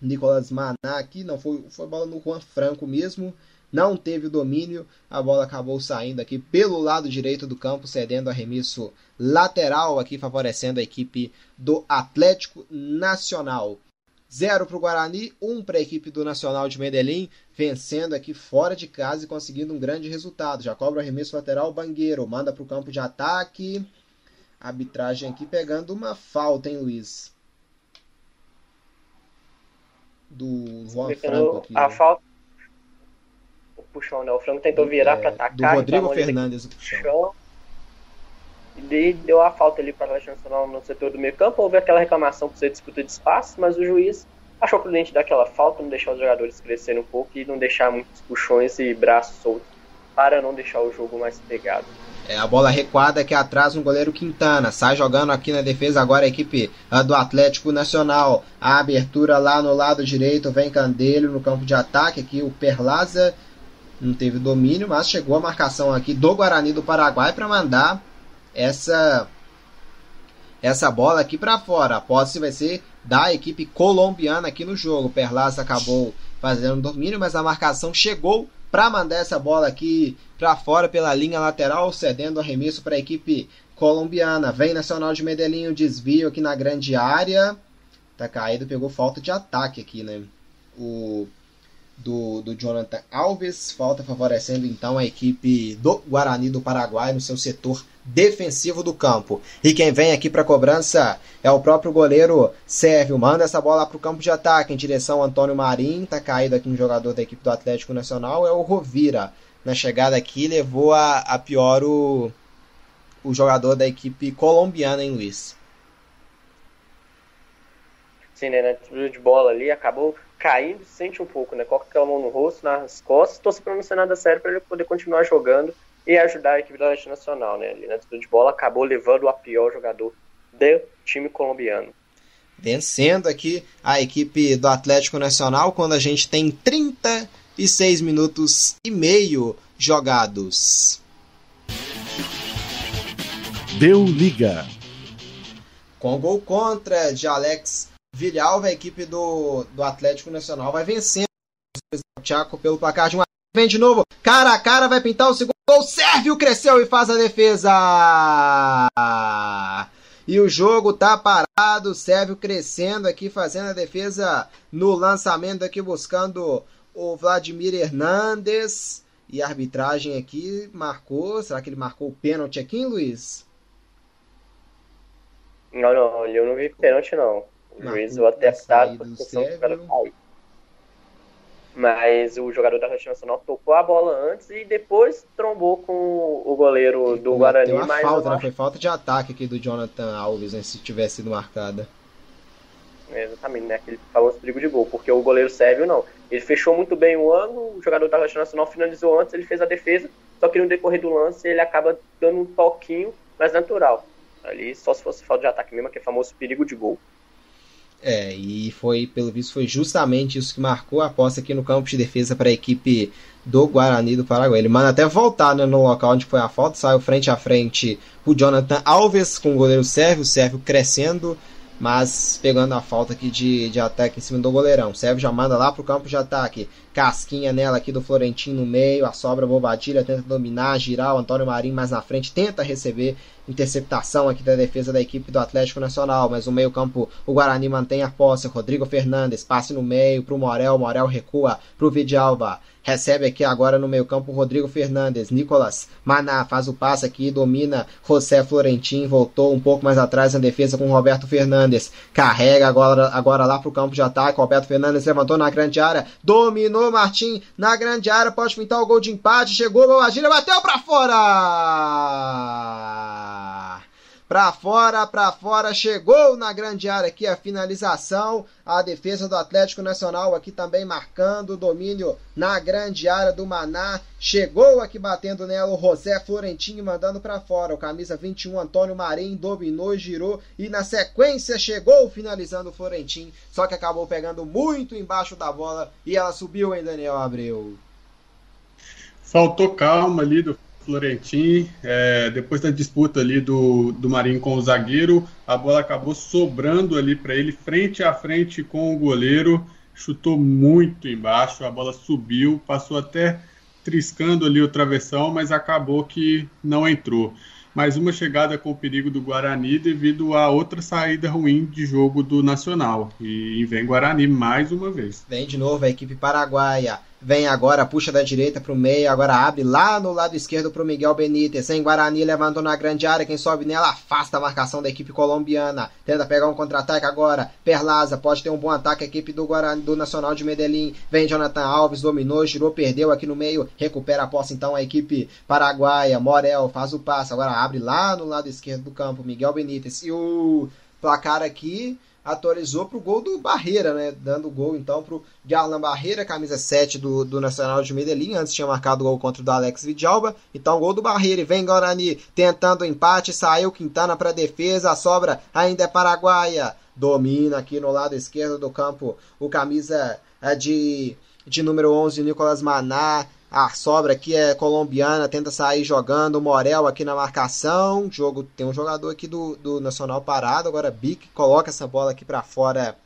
Nicolas Maná aqui, não foi, foi bola no Juan Franco mesmo. Não teve o domínio, a bola acabou saindo aqui pelo lado direito do campo, cedendo arremesso lateral aqui, favorecendo a equipe do Atlético Nacional. 0 para o Guarani, 1 um para a equipe do Nacional de Medellín, vencendo aqui fora de casa e conseguindo um grande resultado. Já cobra o arremesso lateral, Bangueiro, manda para o campo de ataque. Arbitragem aqui pegando uma falta, hein, Luiz? Do Juan Franco aqui. A né? falta. O puxão, né? O Franco tentou virar é, para atacar. Do Rodrigo então Fernandes, o puxão. Deu a falta ali para o Atlético Nacional no setor do meio campo. Houve aquela reclamação por ser disputa de espaço, mas o juiz achou prudente dar aquela falta, não deixar os jogadores crescerem um pouco e não deixar muitos puxões e braços soltos para não deixar o jogo mais pegado. É a bola recuada que atrás no goleiro Quintana. Sai jogando aqui na defesa agora a equipe do Atlético Nacional. A abertura lá no lado direito vem Candelho no campo de ataque. Aqui o Perlaza não teve domínio, mas chegou a marcação aqui do Guarani do Paraguai para mandar essa essa bola aqui para fora. A posse vai ser da equipe colombiana aqui no jogo. Perlas acabou fazendo domínio, mas a marcação chegou para mandar essa bola aqui para fora pela linha lateral, cedendo arremesso para a equipe colombiana. Vem Nacional de Medellín, o desvio aqui na grande área. Tá caído, pegou falta de ataque aqui, né? O do, do Jonathan Alves. Falta favorecendo então a equipe do Guarani do Paraguai no seu setor defensivo do campo. E quem vem aqui para cobrança é o próprio goleiro Sérvio. Manda essa bola para o campo de ataque em direção ao Antônio Marim. Tá caído aqui um jogador da equipe do Atlético Nacional. É o Rovira. Na chegada aqui levou a, a pior o, o jogador da equipe colombiana, em Luiz? Sim, né? Na de bola ali acabou caindo, sente um pouco, né? Coloca aquela mão no rosto, nas costas, torce para não ser nada sério para ele poder continuar jogando e ajudar a equipe do Atlético Nacional, né? Ali na disputa de bola acabou levando a pior jogador do time colombiano. Vencendo aqui a equipe do Atlético Nacional quando a gente tem 36 minutos e meio jogados. Deu liga. Com gol contra de Alex Vilhalva, a equipe do, do Atlético Nacional vai vencendo o Chaco pelo placar de uma. Vem de novo, cara a cara, vai pintar o segundo gol. Sérvio cresceu e faz a defesa. E o jogo tá parado. Sérvio crescendo aqui, fazendo a defesa no lançamento aqui, buscando o Vladimir Hernandes. E a arbitragem aqui marcou. Será que ele marcou o pênalti aqui, Luiz? Não, não, eu não vi pênalti não. O juiz o atestado por questão do cara cair. Mas o jogador da Nacional tocou a bola antes e depois trombou com o goleiro do Guarani. Tem uma falta, né? Foi falta de ataque aqui do Jonathan Alves, né? Se tivesse sido marcada. Exatamente, né? Aquele famoso perigo de gol, porque o goleiro sérvio não. Ele fechou muito bem o ano, o jogador da Atlético Nacional finalizou antes, ele fez a defesa, só que no decorrer do lance ele acaba dando um toquinho mais natural. Ali só se fosse falta de ataque mesmo, que é famoso perigo de gol. É, e foi, pelo visto, foi justamente isso que marcou a aposta aqui no campo de defesa para a equipe do Guarani do Paraguai. Ele manda até voltar né, no local onde foi a falta, saiu frente a frente o Jonathan Alves com o goleiro Sérvio, o Sérvio crescendo, mas pegando a falta aqui de, de ataque em cima do goleirão. O Sérvio já manda lá pro campo de ataque. Casquinha nela aqui do Florentino no meio, a sobra Bobadilha tenta dominar, girar o Antônio Marinho mais na frente, tenta receber interceptação aqui da defesa da equipe do Atlético Nacional, mas no meio-campo o Guarani mantém a posse. Rodrigo Fernandes passe no meio para o Morel, Morel recua para o Vidalba. Recebe aqui agora no meio-campo Rodrigo Fernandes. Nicolas Maná faz o passe aqui, domina José Florentin, voltou um pouco mais atrás na defesa com Roberto Fernandes. Carrega agora, agora lá para o campo de ataque. Roberto Fernandes levantou na grande área, dominou Martim na grande área, pode pintar o gol de empate. Chegou, Bobadilha, bateu para fora! Pra fora, pra fora, chegou na grande área aqui a finalização. A defesa do Atlético Nacional aqui também marcando o domínio na grande área do Maná. Chegou aqui batendo nela o José Florentino mandando para fora. O camisa 21 Antônio Marim dominou, girou e na sequência chegou finalizando o Florentino. Só que acabou pegando muito embaixo da bola e ela subiu em Daniel Abreu. Faltou calma ali do Florentin, é, depois da disputa ali do, do Marinho com o zagueiro, a bola acabou sobrando ali para ele, frente a frente com o goleiro, chutou muito embaixo, a bola subiu, passou até triscando ali o travessão, mas acabou que não entrou. Mais uma chegada com perigo do Guarani devido a outra saída ruim de jogo do Nacional. E vem Guarani mais uma vez. Vem de novo a equipe paraguaia. Vem agora, puxa da direita para o meio, agora abre lá no lado esquerdo para o Miguel Benítez. Sem Guarani, levantou na grande área. Quem sobe nela afasta a marcação da equipe colombiana. Tenta pegar um contra-ataque agora. Perlaza pode ter um bom ataque. A equipe do Guarani, do Nacional de Medellín. Vem Jonathan Alves, dominou, girou, perdeu aqui no meio. Recupera a posse então a equipe paraguaia. Morel faz o passe. Agora abre lá no lado esquerdo do campo. Miguel Benítez. E o placar aqui atualizou para o gol do Barreira, né? Dando gol então para o Garlan Barreira, camisa 7 do, do Nacional de Medellín. Antes tinha marcado o gol contra o do Alex Vidalba. Então, gol do Barreira. E vem Guarani tentando o empate. Saiu Quintana para defesa. A sobra ainda é paraguaia. Domina aqui no lado esquerdo do campo o camisa é, de, de número 11, Nicolas Maná. A sobra aqui é colombiana, tenta sair jogando. Morel aqui na marcação. Jogo Tem um jogador aqui do, do Nacional parado. Agora Bic coloca essa bola aqui para fora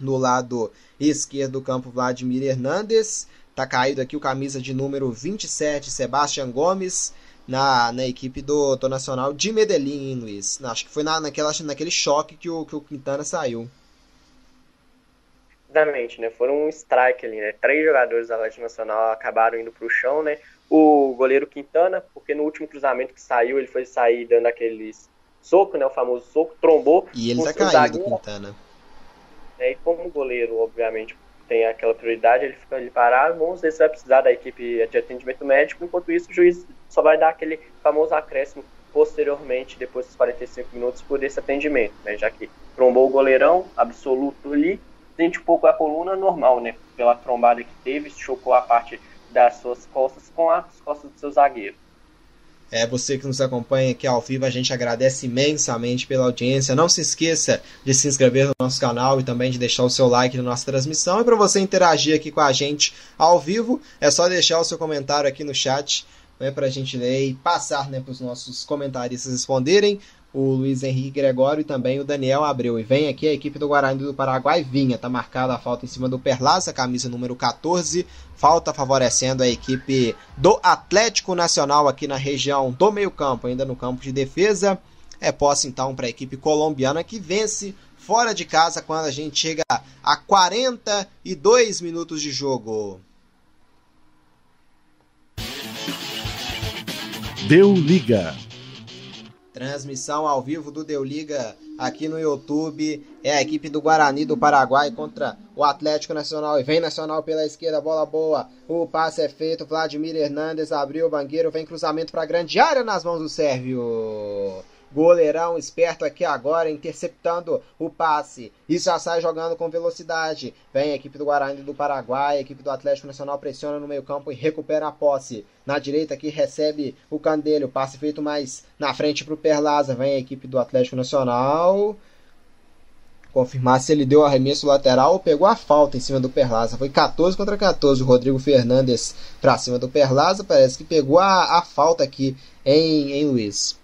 no lado esquerdo do campo. Vladimir Hernandes. Tá caído aqui o camisa de número 27, Sebastião Gomes. Na, na equipe do, do Nacional de Medellín, Luiz. Acho que foi na, naquela, naquele choque que o, que o Quintana saiu. Exatamente, né? Foram um strike ali, né? Três jogadores da Atlético Nacional acabaram indo para o chão, né? O goleiro Quintana, porque no último cruzamento que saiu, ele foi sair dando aqueles soco, né? O famoso soco, trombou. E ele tá caído, Quintana. É, e como o goleiro, obviamente, tem aquela prioridade, ele fica ali parado. Vamos ver se vai precisar da equipe de atendimento médico. Enquanto isso, o juiz só vai dar aquele famoso acréscimo posteriormente, depois dos 45 minutos, por esse atendimento, né? Já que trombou o goleirão absoluto ali sente um pouco a coluna normal, né? Pela trombada que teve, chocou a parte das suas costas com as costas do seu zagueiro. É, você que nos acompanha aqui ao vivo, a gente agradece imensamente pela audiência. Não se esqueça de se inscrever no nosso canal e também de deixar o seu like na nossa transmissão. E para você interagir aqui com a gente ao vivo, é só deixar o seu comentário aqui no chat né, para a gente ler e passar né, para os nossos comentaristas responderem o Luiz Henrique Gregório e também o Daniel Abreu. E vem aqui a equipe do Guarani do Paraguai, vinha, tá marcada a falta em cima do Perlaza, camisa número 14, falta favorecendo a equipe do Atlético Nacional aqui na região do meio-campo, ainda no campo de defesa. É posse então para a equipe colombiana que vence fora de casa quando a gente chega a 42 minutos de jogo. Deu liga. Transmissão ao vivo do Deu Liga aqui no YouTube. É a equipe do Guarani do Paraguai contra o Atlético Nacional. E vem Nacional pela esquerda, bola boa. O passe é feito. Vladimir Hernandes abriu o banqueiro. Vem cruzamento para a grande área nas mãos do Sérvio. Goleirão esperto aqui agora, interceptando o passe. E já sai jogando com velocidade. Vem a equipe do Guarani do Paraguai, a equipe do Atlético Nacional pressiona no meio-campo e recupera a posse. Na direita aqui recebe o Candelho, passe feito mais na frente para o Perlaza. Vem a equipe do Atlético Nacional. Confirmar se ele deu o arremesso lateral ou pegou a falta em cima do Perlaza. Foi 14 contra 14. O Rodrigo Fernandes para cima do Perlaza. Parece que pegou a, a falta aqui em, em Luiz.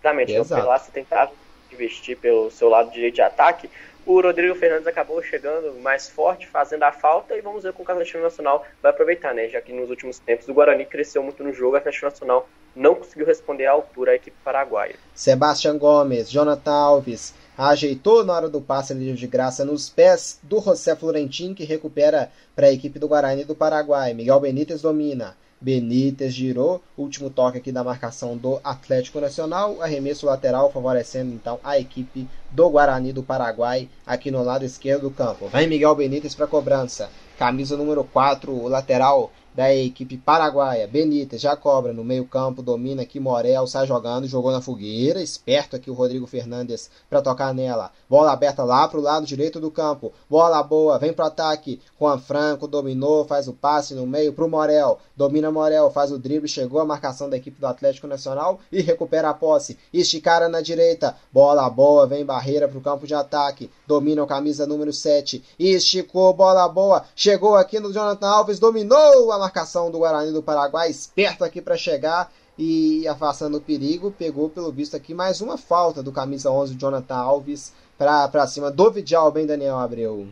Exatamente. Então, o Perlaça tentava investir pelo seu lado direito de ataque. O Rodrigo Fernandes acabou chegando mais forte, fazendo a falta, e vamos ver como o Atlético Nacional vai aproveitar, né? Já que nos últimos tempos o Guarani cresceu muito no jogo, o Atlético Nacional não conseguiu responder à altura à equipe paraguaia. Sebastião Gomes, Jonathan Alves, ajeitou na hora do passe ali de graça nos pés do José Florentin, que recupera para a equipe do Guarani do Paraguai. Miguel Benítez domina. Benítez girou, último toque aqui da marcação do Atlético Nacional, arremesso lateral favorecendo então a equipe do Guarani do Paraguai aqui no lado esquerdo do campo. Vem Miguel Benítez para cobrança, camisa número 4, o lateral da equipe paraguaia. Benítez já cobra no meio-campo, domina aqui Morel, sai jogando, jogou na fogueira. Esperto aqui o Rodrigo Fernandes para tocar nela. Bola aberta lá pro lado direito do campo. Bola boa, vem pro ataque. Juan Franco dominou, faz o passe no meio pro Morel. Domina Morel, faz o drible, chegou a marcação da equipe do Atlético Nacional e recupera a posse. Esticada na direita. Bola boa, vem barreira pro campo de ataque. Domina o camisa número 7. Esticou, bola boa. Chegou aqui no Jonathan Alves, dominou a marcação do Guarani do Paraguai, esperto aqui para chegar e afastando o perigo, pegou pelo visto aqui mais uma falta do camisa 11 Jonathan Alves para cima do Vidal, bem Daniel Abreu.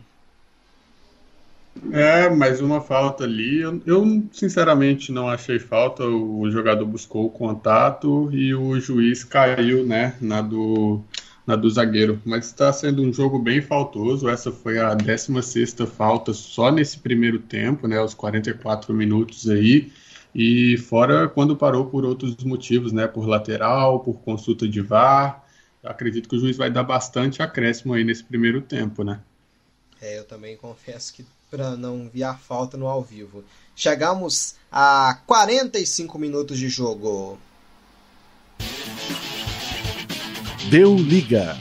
É, mais uma falta ali. Eu, eu, sinceramente não achei falta. O jogador buscou o contato e o juiz caiu, né, na do na do zagueiro. Mas está sendo um jogo bem faltoso. Essa foi a 16 falta só nesse primeiro tempo, né? Os 44 minutos aí. E fora quando parou por outros motivos, né? Por lateral, por consulta de VAR. acredito que o juiz vai dar bastante acréscimo aí nesse primeiro tempo, né? É, eu também confesso que para não vir a falta no ao vivo. Chegamos a 45 minutos de jogo. Deu liga.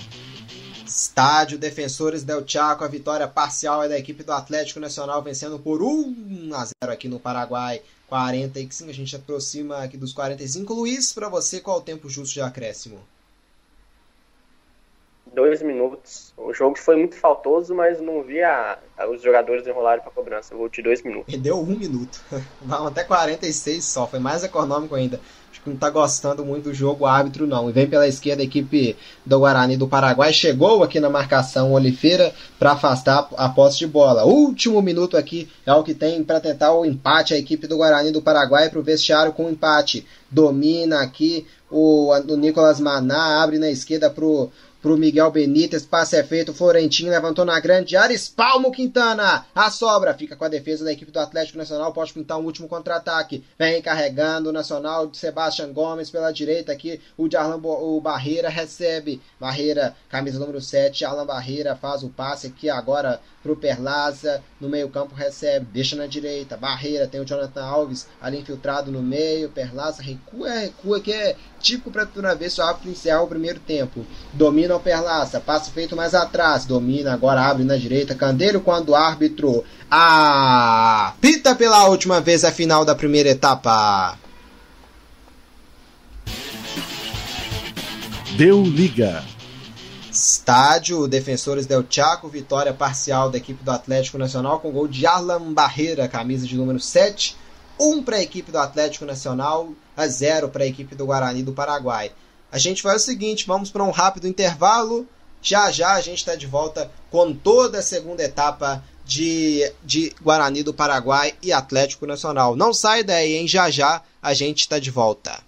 Estádio Defensores del Chaco, a vitória parcial é da equipe do Atlético Nacional vencendo por 1 a 0 aqui no Paraguai. 45, a gente aproxima aqui dos 45. Luiz, para você, qual o tempo justo de acréscimo? Dois minutos. O jogo foi muito faltoso, mas não vi a, a, os jogadores enrolarem para cobrança. Eu vou de dois minutos. E deu um minuto. Vamos até 46 só. Foi mais econômico ainda não está gostando muito do jogo árbitro, não. E vem pela esquerda a equipe do Guarani do Paraguai. Chegou aqui na marcação Oliveira para afastar a posse de bola. Último minuto aqui é o que tem para tentar o empate a equipe do Guarani do Paraguai para o vestiário com empate. Domina aqui o, o Nicolas Maná, abre na esquerda para o pro Miguel Benítez, passe é feito, Florentino levantou na grande área, espalma o Quintana, a sobra, fica com a defesa da equipe do Atlético Nacional, pode pintar um último contra-ataque, vem carregando o Nacional de Sebastião Gomes pela direita aqui, o Jarlan o Barreira recebe, Barreira, camisa número 7, Alan Barreira faz o passe aqui agora pro Perlaza, no meio campo recebe, deixa na direita, Barreira, tem o Jonathan Alves ali infiltrado no meio, Perlaza recua, recua, que é típico para tu ver se o árbitro encerrar o primeiro tempo, domina o Perlaza, passo feito mais atrás, domina, agora abre na direita, Candeiro quando o árbitro apita pela última vez a final da primeira etapa. Deu liga. Estádio Defensores del Chaco, vitória parcial da equipe do Atlético Nacional com gol de Arlan Barreira, camisa de número 7. 1 para a equipe do Atlético Nacional, a 0 para a equipe do Guarani do Paraguai. A gente faz o seguinte, vamos para um rápido intervalo. Já já a gente está de volta com toda a segunda etapa de, de Guarani do Paraguai e Atlético Nacional. Não sai daí, hein? Já já a gente está de volta.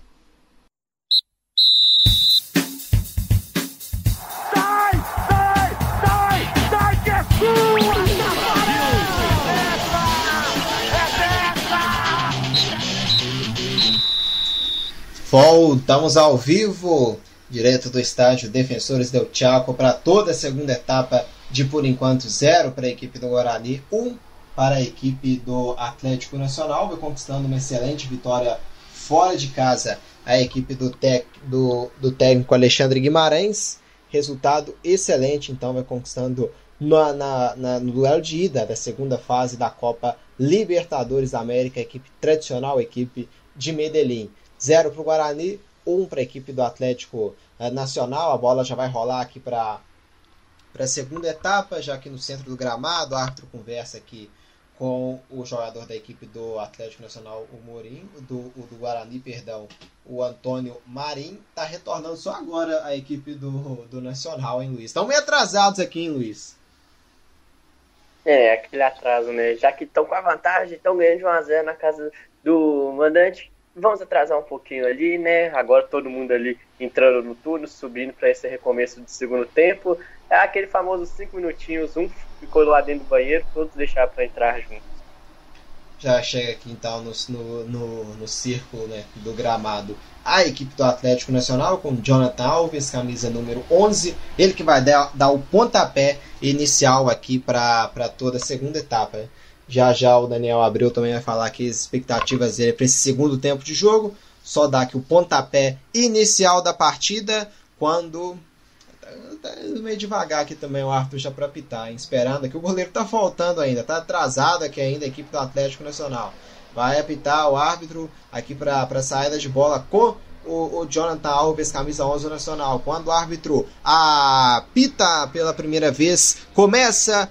Voltamos ao vivo, direto do estádio Defensores del Chaco, para toda a segunda etapa de por enquanto zero para a equipe do Guarani, um para a equipe do Atlético Nacional, conquistando uma excelente vitória fora de casa a equipe do, tec, do, do técnico Alexandre Guimarães. Resultado excelente, então vai conquistando na, na, na, no duelo de ida da segunda fase da Copa Libertadores da América, equipe tradicional, equipe de Medellín. 0 para o Guarani, 1 um para a equipe do Atlético eh, Nacional. A bola já vai rolar aqui para a segunda etapa, já aqui no centro do gramado. O árbitro conversa aqui com o jogador da equipe do Atlético Nacional, o Morim, do, do Guarani, perdão, o Antônio Marim. Está retornando só agora a equipe do, do Nacional, hein, Luiz? Estão meio atrasados aqui, hein, Luiz? É, aquele atraso, né? Já que estão com a vantagem, estão ganhando de 1 a 0 na casa do mandante vamos atrasar um pouquinho ali, né? Agora todo mundo ali entrando no turno, subindo para esse recomeço do segundo tempo. É aquele famoso cinco minutinhos, um ficou lá dentro do banheiro, todos deixaram para entrar juntos. Já chega aqui então no, no, no, no círculo né, do gramado a equipe do Atlético Nacional com Jonathan Alves, camisa número 11, ele que vai dar, dar o pontapé inicial aqui para toda a segunda etapa. Já já o Daniel Abreu também vai falar aqui as expectativas dele para esse segundo tempo de jogo. Só dar aqui o pontapé inicial da partida, quando tá meio devagar aqui também o Arthur já para apitar, esperando aqui. O goleiro tá faltando ainda, tá atrasado aqui ainda a equipe do Atlético Nacional. Vai apitar o árbitro aqui para saída de bola com o, o, Jonathan Alves, camisa 11 nacional. Quando o árbitro apita pela primeira vez, começa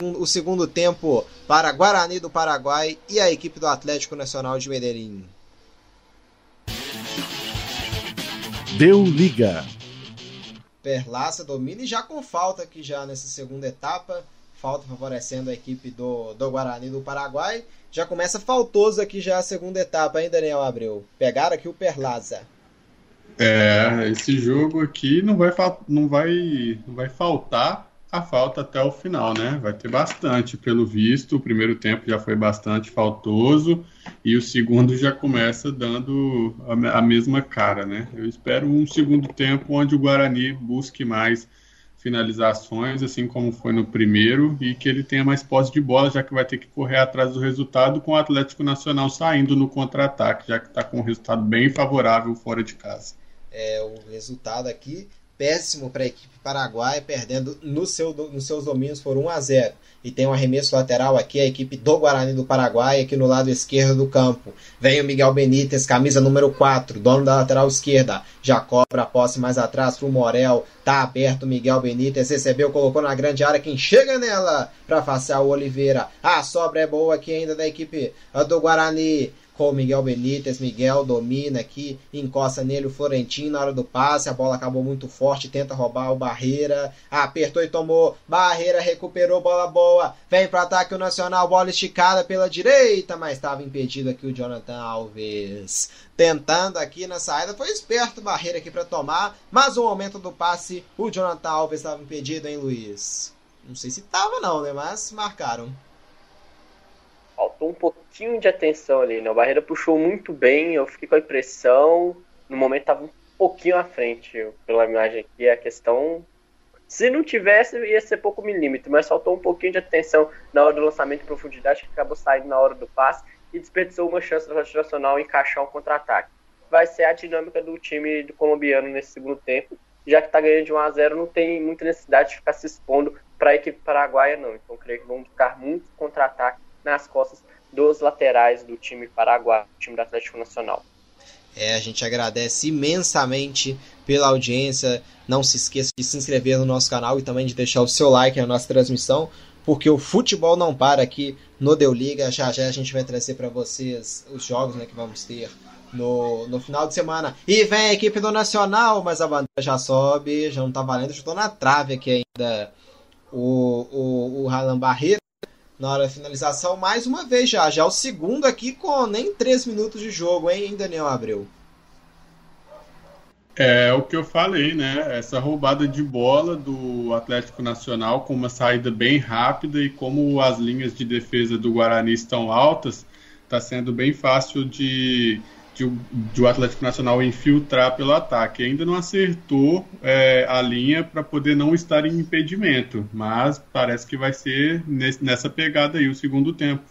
o segundo tempo para Guarani do Paraguai e a equipe do Atlético Nacional de Medellín. Deu liga. Perlaça domina e já com falta aqui já nessa segunda etapa. Falta favorecendo a equipe do, do Guarani do Paraguai. Já começa faltoso aqui já a segunda etapa, hein, Daniel Abreu? Pegaram aqui o Perlaza. É, esse jogo aqui não vai, não vai, não vai faltar a falta até o final, né? Vai ter bastante, pelo visto. O primeiro tempo já foi bastante faltoso e o segundo já começa dando a, a mesma cara, né? Eu espero um segundo tempo onde o Guarani busque mais finalizações, assim como foi no primeiro, e que ele tenha mais posse de bola, já que vai ter que correr atrás do resultado, com o Atlético Nacional saindo no contra-ataque, já que está com um resultado bem favorável fora de casa. É, o resultado aqui péssimo para a equipe paraguaia, perdendo no seu, nos seus domínios por 1 a 0. E tem um arremesso lateral aqui, a equipe do Guarani do Paraguai, aqui no lado esquerdo do campo. Vem o Miguel Benítez, camisa número 4, dono da lateral esquerda. Já cobra a posse mais atrás para o Morel. Tá aberto o Miguel Benítez, recebeu, colocou na grande área. Quem chega nela para afastar o Oliveira. A sobra é boa aqui ainda da equipe do Guarani com o Miguel Benítez. Miguel domina aqui, encosta nele o Florentino na hora do passe. A bola acabou muito forte, tenta roubar o Barreira. Apertou e tomou. Barreira recuperou, bola boa. Vem para ataque o Nacional, bola esticada pela direita, mas estava impedido aqui o Jonathan Alves. Tentando aqui na saída, foi esperto o Barreira aqui para tomar, mas o momento do passe, o Jonathan Alves estava impedido, hein, Luiz? Não sei se estava não, né? Mas marcaram faltou um pouquinho de atenção ali, né? O Barreira puxou muito bem, eu fiquei com a impressão, no momento estava um pouquinho à frente pela imagem aqui, a questão se não tivesse, ia ser pouco milímetro, mas faltou um pouquinho de atenção na hora do lançamento em profundidade, que acabou saindo na hora do passe e desperdiçou uma chance do Atlético Nacional encaixar um contra-ataque. Vai ser a dinâmica do time do colombiano nesse segundo tempo, já que está ganhando de 1 a 0 não tem muita necessidade de ficar se expondo para a equipe paraguaia, não. Então, creio que vão ficar muitos contra-ataques nas costas dos laterais do time paraguaio, do time do Atlético Nacional. É, a gente agradece imensamente pela audiência. Não se esqueça de se inscrever no nosso canal e também de deixar o seu like na nossa transmissão, porque o futebol não para aqui no Deu Liga. Já já a gente vai trazer para vocês os jogos né, que vamos ter no, no final de semana. E vem a equipe do Nacional, mas a bandeira já sobe, já não tá valendo. Chutou na trave aqui ainda o, o, o Ralan Barreira na hora da finalização, mais uma vez já. Já o segundo aqui com nem 3 minutos de jogo, hein, Daniel Abreu? É o que eu falei, né? Essa roubada de bola do Atlético Nacional com uma saída bem rápida e como as linhas de defesa do Guarani estão altas, está sendo bem fácil de de, de o Atlético Nacional infiltrar pelo ataque. Ainda não acertou é, a linha para poder não estar em impedimento, mas parece que vai ser nesse, nessa pegada aí o segundo tempo.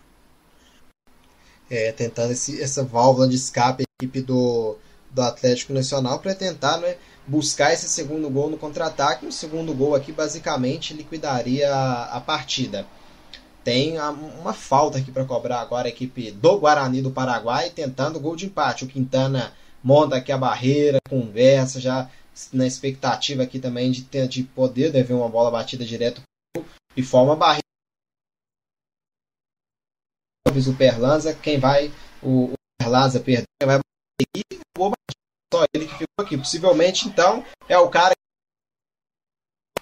É, tentando esse, essa válvula de escape a equipe do, do Atlético Nacional para tentar né, buscar esse segundo gol no contra-ataque. O segundo gol aqui basicamente liquidaria a, a partida tem uma falta aqui para cobrar agora a equipe do Guarani do Paraguai, tentando gol de empate. O Quintana monta aqui a barreira, conversa, já na expectativa aqui também de, ter, de poder dever uma bola batida direto e forma a barreira. O Perlanza, quem vai, o, o Perlanza perdeu, vai bater e só ele que ficou aqui. Possivelmente, então, é o cara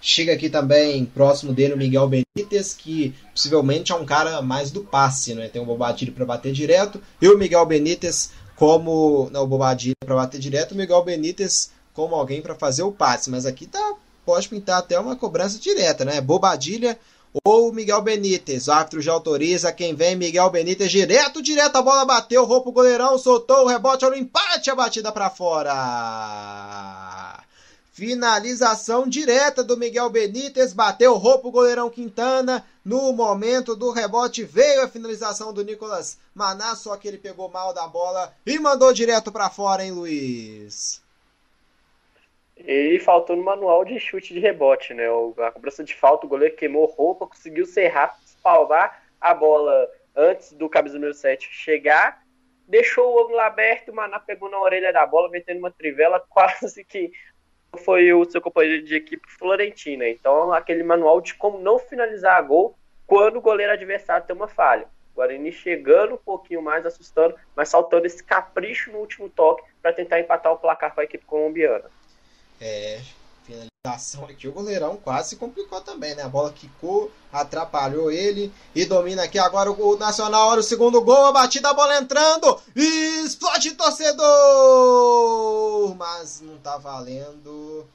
Chega aqui também próximo dele o Miguel Benítez, que possivelmente é um cara mais do passe, né? Tem o Bobadilho para bater direto e o Miguel Benítez como não, o Bobadilho para bater direto, o Miguel Benítez como alguém para fazer o passe, mas aqui tá pode pintar até uma cobrança direta, né? Bobadilha ou Miguel Benítez. O árbitro já autoriza. Quem vem, Miguel Benítez, direto, direto. A bola bateu, roupa o goleirão, soltou o rebote, olha o empate, a batida para fora. Finalização direta do Miguel Benítez, bateu roupa o goleirão Quintana No momento do rebote veio a finalização do Nicolas Maná, só que ele pegou mal da bola e mandou direto para fora, hein, Luiz? E faltou no manual de chute de rebote, né? A cobrança de falta, o goleiro queimou roupa, conseguiu ser rápido, espalvar a bola antes do camisa número 7 chegar, deixou o ângulo aberto, o Maná pegou na orelha da bola, metendo uma trivela, quase que foi o seu companheiro de equipe Florentina. Então, aquele manual de como não finalizar a gol quando o goleiro adversário tem uma falha. O Guarani chegando um pouquinho mais, assustando, mas saltando esse capricho no último toque para tentar empatar o placar com a equipe colombiana. É, finalização aqui, o goleirão quase se complicou também, né? A bola quicou, atrapalhou ele e domina aqui agora o Nacional. Olha o segundo gol, a batida, a bola entrando, explode torcedor! Mas não tá valendo.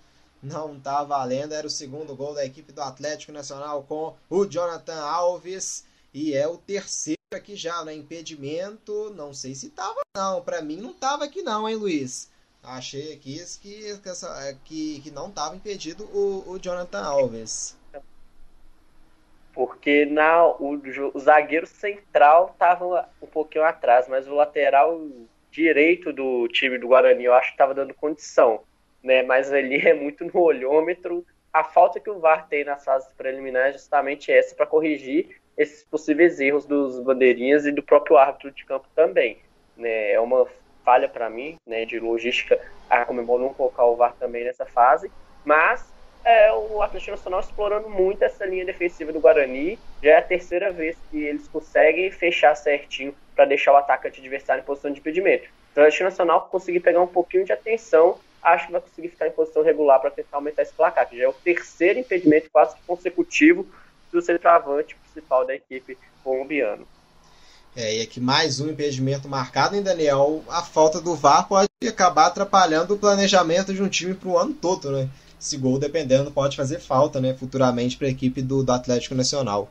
Não tá valendo, era o segundo gol da equipe do Atlético Nacional com o Jonathan Alves. E é o terceiro aqui já, né? Impedimento, não sei se tava não. Para mim não tava aqui não, hein, Luiz? Achei aqui que, que, essa, que, que não estava impedido o, o Jonathan Alves. Porque na, o, o zagueiro central estava um pouquinho atrás, mas o lateral direito do time do Guarani eu acho que estava dando condição. Né? Mas ali é muito no olhômetro. A falta que o VAR tem nas fases preliminares é justamente essa para corrigir esses possíveis erros dos bandeirinhas e do próprio árbitro de campo também. Né? É uma falha para mim, né, de logística, a Comembol não colocar o VAR também nessa fase, mas é, o Atlético Nacional explorando muito essa linha defensiva do Guarani, já é a terceira vez que eles conseguem fechar certinho para deixar o atacante adversário em posição de impedimento. Então, o Atlético Nacional conseguir pegar um pouquinho de atenção, acho que vai conseguir ficar em posição regular para tentar aumentar esse placar, que já é o terceiro impedimento quase consecutivo do centroavante principal da equipe colombiano. É, e aqui mais um impedimento marcado, em Daniel? A falta do VAR pode acabar atrapalhando o planejamento de um time para o ano todo, né? Esse gol, dependendo, pode fazer falta, né? Futuramente para a equipe do, do Atlético Nacional.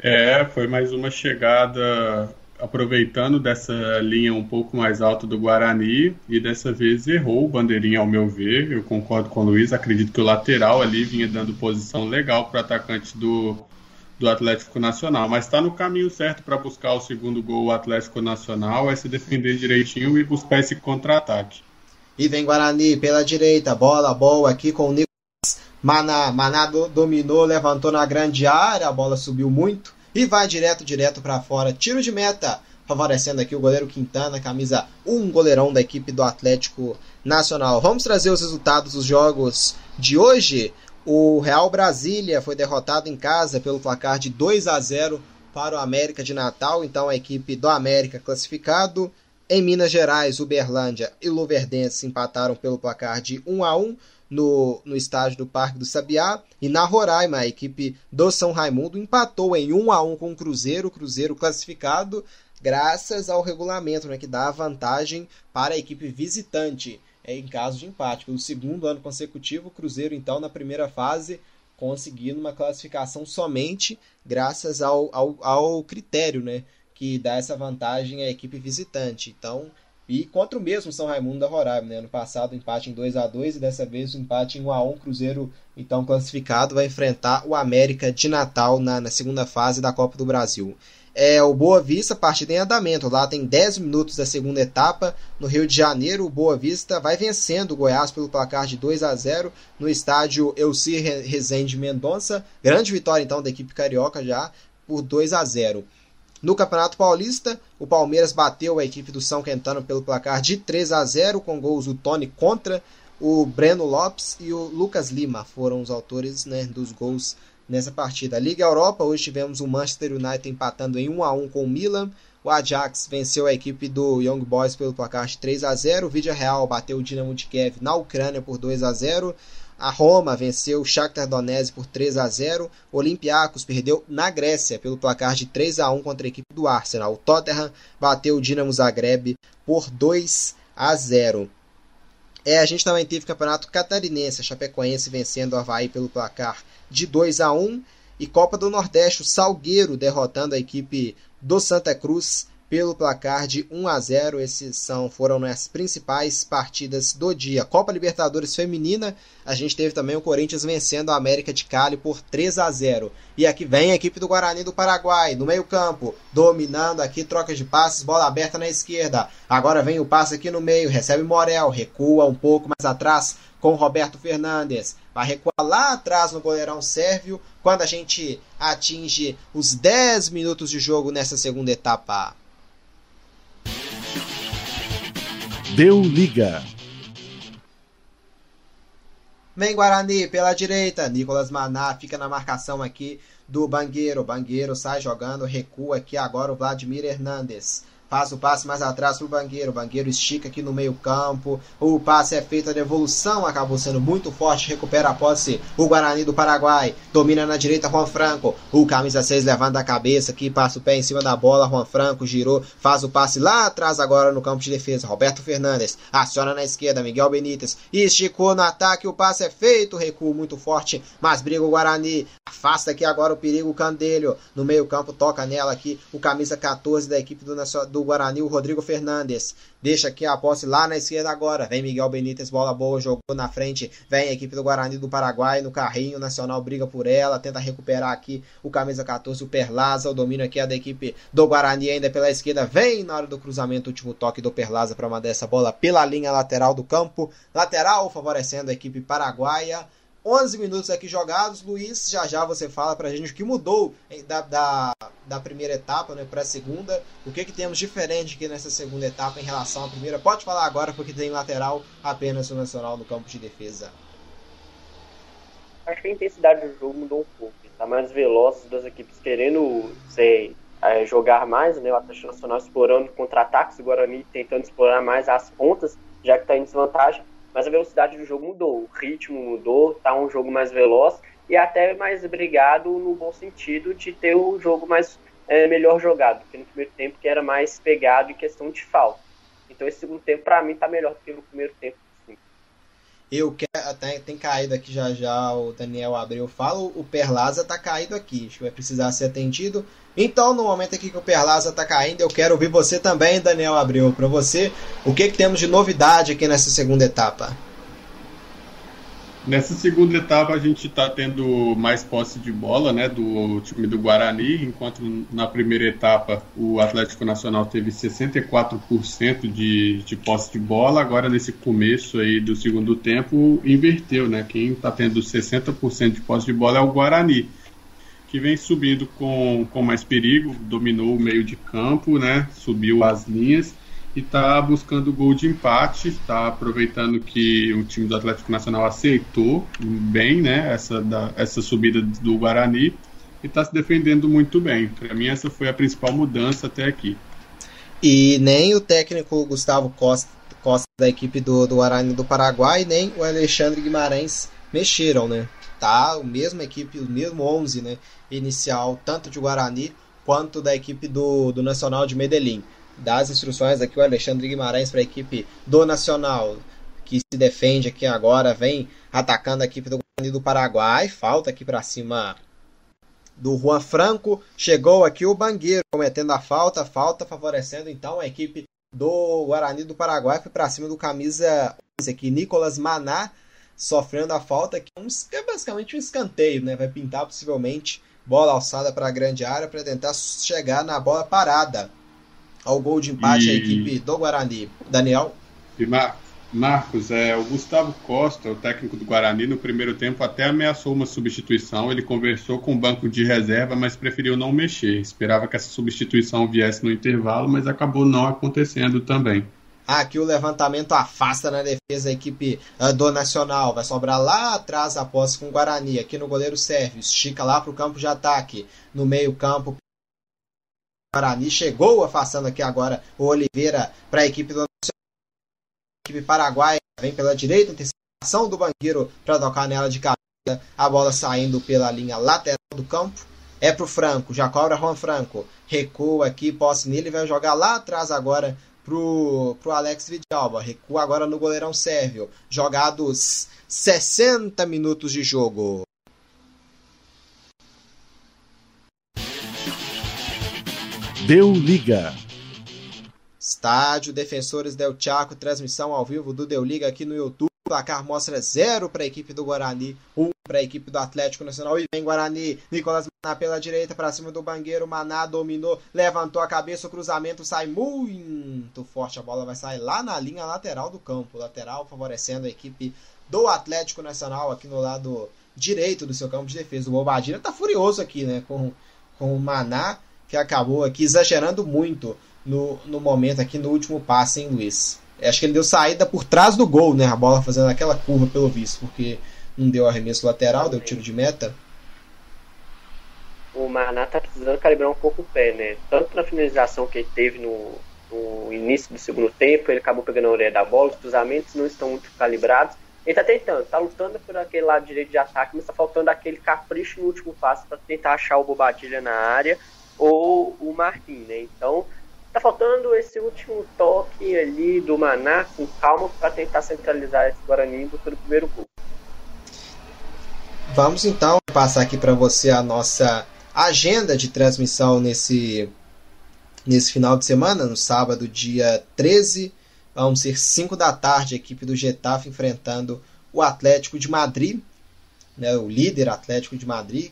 É, foi mais uma chegada aproveitando dessa linha um pouco mais alta do Guarani e dessa vez errou o bandeirinha ao meu ver. Eu concordo com o Luiz, acredito que o lateral ali vinha dando posição legal para o atacante do, do Atlético Nacional, mas está no caminho certo para buscar o segundo gol o Atlético Nacional, é se defender direitinho e buscar esse contra-ataque. E vem Guarani pela direita, bola boa aqui com o Nicolas Maná. Maná do, dominou, levantou na grande área, a bola subiu muito e vai direto, direto para fora. Tiro de meta, favorecendo aqui o goleiro Quintana, camisa 1, goleirão da equipe do Atlético Nacional. Vamos trazer os resultados dos jogos de hoje. O Real Brasília foi derrotado em casa pelo placar de 2 a 0 para o América de Natal, então a equipe do América classificado. Em Minas Gerais, Uberlândia e Luverdense empataram pelo placar de 1 a 1 no, no estádio do Parque do Sabiá. E na Roraima, a equipe do São Raimundo empatou em 1 a 1 com o Cruzeiro, Cruzeiro classificado graças ao regulamento né, que dá vantagem para a equipe visitante é, em caso de empate. Pelo segundo ano consecutivo, o Cruzeiro, então, na primeira fase, conseguindo uma classificação somente graças ao, ao, ao critério né, que dá essa vantagem à equipe visitante. Então, e contra o mesmo São Raimundo da Roraima, né? Ano passado empate em 2 a 2 e dessa vez o empate em 1 a 1 Cruzeiro, então classificado, vai enfrentar o América de Natal na, na segunda fase da Copa do Brasil é o Boa Vista, partida em andamento. Lá tem 10 minutos da segunda etapa. No Rio de Janeiro, o Boa Vista vai vencendo o Goiás pelo placar de 2 a 0 no estádio Elci Rezende Mendonça. Grande vitória então da equipe carioca já por 2 a 0. No Campeonato Paulista, o Palmeiras bateu a equipe do São Quentano pelo placar de 3 a 0 com gols do Tony contra o Breno Lopes e o Lucas Lima foram os autores né, dos gols nessa partida. Liga Europa, hoje tivemos o Manchester United empatando em 1 a 1 com o Milan. O Ajax venceu a equipe do Young Boys pelo placar de 3 a 0. O Vidia Real bateu o Dinamo de Kiev na Ucrânia por 2 a 0. A Roma venceu o Shakhtar Donetsk por 3 a 0. O Olympiacos perdeu na Grécia pelo placar de 3 a 1 contra a equipe do Arsenal. O Tottenham bateu o Dinamo Zagreb por 2 a 0. É, a gente também teve campeonato catarinense, Chapecoense vencendo o Havaí pelo placar de 2 a 1 e Copa do Nordeste, o Salgueiro derrotando a equipe do Santa Cruz pelo placar de 1 a 0. Esses são foram as principais partidas do dia. Copa Libertadores Feminina, a gente teve também o Corinthians vencendo a América de Cali por 3 a 0. E aqui vem a equipe do Guarani do Paraguai, no meio-campo, dominando aqui, troca de passes, bola aberta na esquerda. Agora vem o passe aqui no meio, recebe Morel, recua um pouco mais atrás com Roberto Fernandes. Vai recuar lá atrás no goleirão sérvio quando a gente atinge os 10 minutos de jogo nessa segunda etapa. Deu liga. Vem Guarani pela direita. Nicolas Maná fica na marcação aqui do Bangueiro. Bangueiro sai jogando, recua aqui agora o Vladimir Hernandes. Faz o passe mais atrás para o Bangueiro. O Bangueiro estica aqui no meio-campo. O passe é feito, a devolução acabou sendo muito forte. Recupera a posse o Guarani do Paraguai. Domina na direita Juan Franco. O camisa 6 levanta a cabeça aqui, passa o pé em cima da bola. Juan Franco girou, faz o passe lá atrás agora no campo de defesa. Roberto Fernandes aciona na esquerda. Miguel Benítez esticou no ataque. O passe é feito. Recuo muito forte, mas briga o Guarani. Afasta aqui agora o perigo Candelho. No meio-campo toca nela aqui o camisa 14 da equipe do, do do Guarani, o Rodrigo Fernandes. Deixa aqui a posse lá na esquerda agora. Vem Miguel Benítez, bola boa, jogou na frente. Vem a equipe do Guarani do Paraguai no carrinho. Nacional briga por ela, tenta recuperar aqui o camisa 14, o Perlaza. O domínio aqui é da equipe do Guarani ainda pela esquerda. Vem na hora do cruzamento, último toque do Perlaza para mandar essa bola pela linha lateral do campo. Lateral favorecendo a equipe paraguaia. 11 minutos aqui jogados. Luiz, já já você fala pra gente o que mudou da, da, da primeira etapa né, para a segunda. O que, que temos diferente aqui nessa segunda etapa em relação à primeira? Pode falar agora, porque tem lateral apenas o Nacional no campo de defesa. Acho que a intensidade do jogo mudou um pouco. Está mais veloz, das equipes querendo ser, é, jogar mais, né? O Atlético Nacional explorando contra-ataques, o Guarani tentando explorar mais as pontas, já que está em desvantagem mas a velocidade do jogo mudou, o ritmo mudou, tá um jogo mais veloz e até mais brigado no bom sentido de ter o jogo mais é, melhor jogado, porque no primeiro tempo que era mais pegado em questão de falta. Então esse segundo tempo para mim tá melhor do que no primeiro tempo. Eu quero até tem caído aqui já já o Daniel Abreu fala, o Perlaza tá caído aqui, acho que vai precisar ser atendido. Então, no momento aqui que o Perlaza está caindo, eu quero ouvir você também, Daniel Abreu. Para você, o que, que temos de novidade aqui nessa segunda etapa? Nessa segunda etapa a gente está tendo mais posse de bola, né, do time do Guarani, enquanto na primeira etapa o Atlético Nacional teve 64% de, de posse de bola. Agora nesse começo aí do segundo tempo inverteu, né? Quem está tendo 60% de posse de bola é o Guarani que vem subindo com, com mais perigo, dominou o meio de campo, né? Subiu as linhas e está buscando gol de empate, está aproveitando que o time do Atlético Nacional aceitou bem, né? Essa, da, essa subida do Guarani e está se defendendo muito bem. Para mim essa foi a principal mudança até aqui. E nem o técnico Gustavo Costa, Costa da equipe do, do Guarani do Paraguai, nem o Alexandre Guimarães mexeram, né? Tá o mesmo equipe, o mesmo 11, né? inicial, tanto de Guarani quanto da equipe do, do Nacional de Medellín. Das instruções aqui o Alexandre Guimarães para a equipe do Nacional, que se defende aqui agora, vem atacando a equipe do Guarani do Paraguai. Falta aqui para cima do Juan Franco. Chegou aqui o Bangueiro cometendo a falta, falta favorecendo então a equipe do Guarani do Paraguai. Foi para cima do camisa 11 aqui, Nicolas Maná, sofrendo a falta, que é basicamente um escanteio, né? Vai pintar possivelmente bola alçada para a grande área para tentar chegar na bola parada ao gol de empate e... a equipe do Guarani. Daniel? E Mar Marcos, é, o Gustavo Costa, o técnico do Guarani, no primeiro tempo até ameaçou uma substituição. Ele conversou com o banco de reserva, mas preferiu não mexer. Esperava que essa substituição viesse no intervalo, mas acabou não acontecendo também. Aqui o levantamento afasta na defesa a equipe uh, do Nacional. Vai sobrar lá atrás a posse com o Guarani. Aqui no goleiro Sérgio. Estica lá para o campo de ataque. No meio-campo. Guarani chegou afastando aqui agora o Oliveira para a equipe do. A equipe paraguaia vem pela direita. Antecipação do banqueiro para tocar nela de cabeça. A bola saindo pela linha lateral do campo. É para o Franco. Já cobra Juan Franco. Recua aqui, posse nele. Vai jogar lá atrás agora pro, pro Alex Vidalba. Recua agora no goleirão sérvio. Jogados 60 minutos de jogo. Deu liga. Estádio Defensores Del Chaco, transmissão ao vivo do Deu Liga aqui no YouTube. O placar mostra zero para a equipe do Guarani, um para a equipe do Atlético Nacional. E vem Guarani, Nicolas Maná pela direita para cima do Bangueiro. Maná dominou, levantou a cabeça, o cruzamento sai muito forte. A bola vai sair lá na linha lateral do campo. Lateral favorecendo a equipe do Atlético Nacional aqui no lado direito do seu campo de defesa. O Bobadilha tá furioso aqui, né? Com, com o Maná, que acabou aqui exagerando muito no, no momento aqui no último passe, hein, Luiz? Acho que ele deu saída por trás do gol, né? A bola fazendo aquela curva pelo visto, porque não deu arremesso lateral, deu tiro de meta. O Maná tá precisando calibrar um pouco o pé, né? Tanto na finalização que ele teve no, no início do segundo tempo, ele acabou pegando a orelha da bola, os cruzamentos não estão muito calibrados. Ele tá tentando, tá lutando por aquele lado direito de ataque, mas tá faltando aquele capricho no último passo para tentar achar o Bobadilha na área ou o Marquinhos, né? Então, Tá faltando esse último toque ali do Maná com calma para tentar centralizar esse Guarani do primeiro gol. Vamos então passar aqui para você a nossa agenda de transmissão nesse nesse final de semana, no sábado, dia 13, vamos ser 5 da tarde, a equipe do Getafe enfrentando o Atlético de Madrid, né, o líder Atlético de Madrid,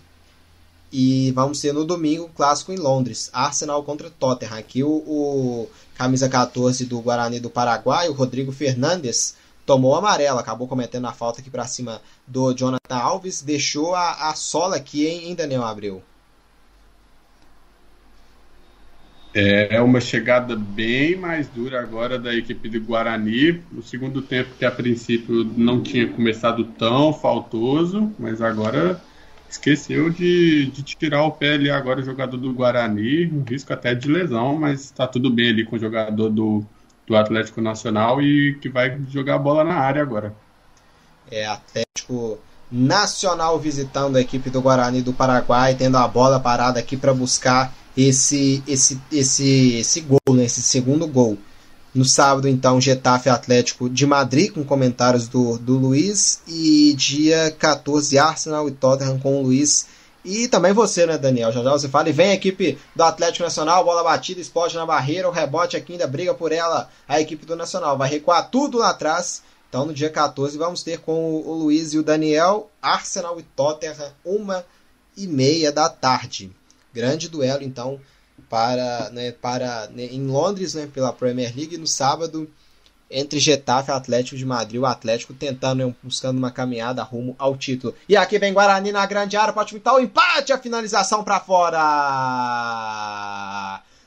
e vamos ter no domingo clássico em Londres, Arsenal contra Tottenham. Aqui o, o camisa 14 do Guarani do Paraguai, o Rodrigo Fernandes, tomou amarelo, acabou cometendo a falta aqui para cima do Jonathan Alves, deixou a, a sola aqui em, Daniel Abreu. É uma chegada bem mais dura agora da equipe do Guarani. O segundo tempo que a princípio não tinha começado tão faltoso, mas agora esqueceu de, de tirar o pé ali agora o jogador do Guarani, um risco até de lesão, mas está tudo bem ali com o jogador do, do Atlético Nacional e que vai jogar a bola na área agora. É, Atlético Nacional visitando a equipe do Guarani do Paraguai, tendo a bola parada aqui para buscar esse, esse, esse, esse gol, né, esse segundo gol. No sábado, então, Getafe Atlético de Madrid, com comentários do, do Luiz. E dia 14, Arsenal e Tottenham com o Luiz. E também você, né, Daniel? Já já você fala. E vem a equipe do Atlético Nacional, bola batida, explode na barreira, o rebote aqui ainda briga por ela. A equipe do Nacional vai recuar tudo lá atrás. Então, no dia 14, vamos ter com o Luiz e o Daniel, Arsenal e Tottenham, uma e meia da tarde. Grande duelo, então, para, né, para né, em Londres, né, pela Premier League, no sábado, entre Getafe e Atlético de Madrid, o Atlético tentando, né, buscando uma caminhada rumo ao título. E aqui vem Guarani na grande área, pode pintar o empate, a finalização para fora.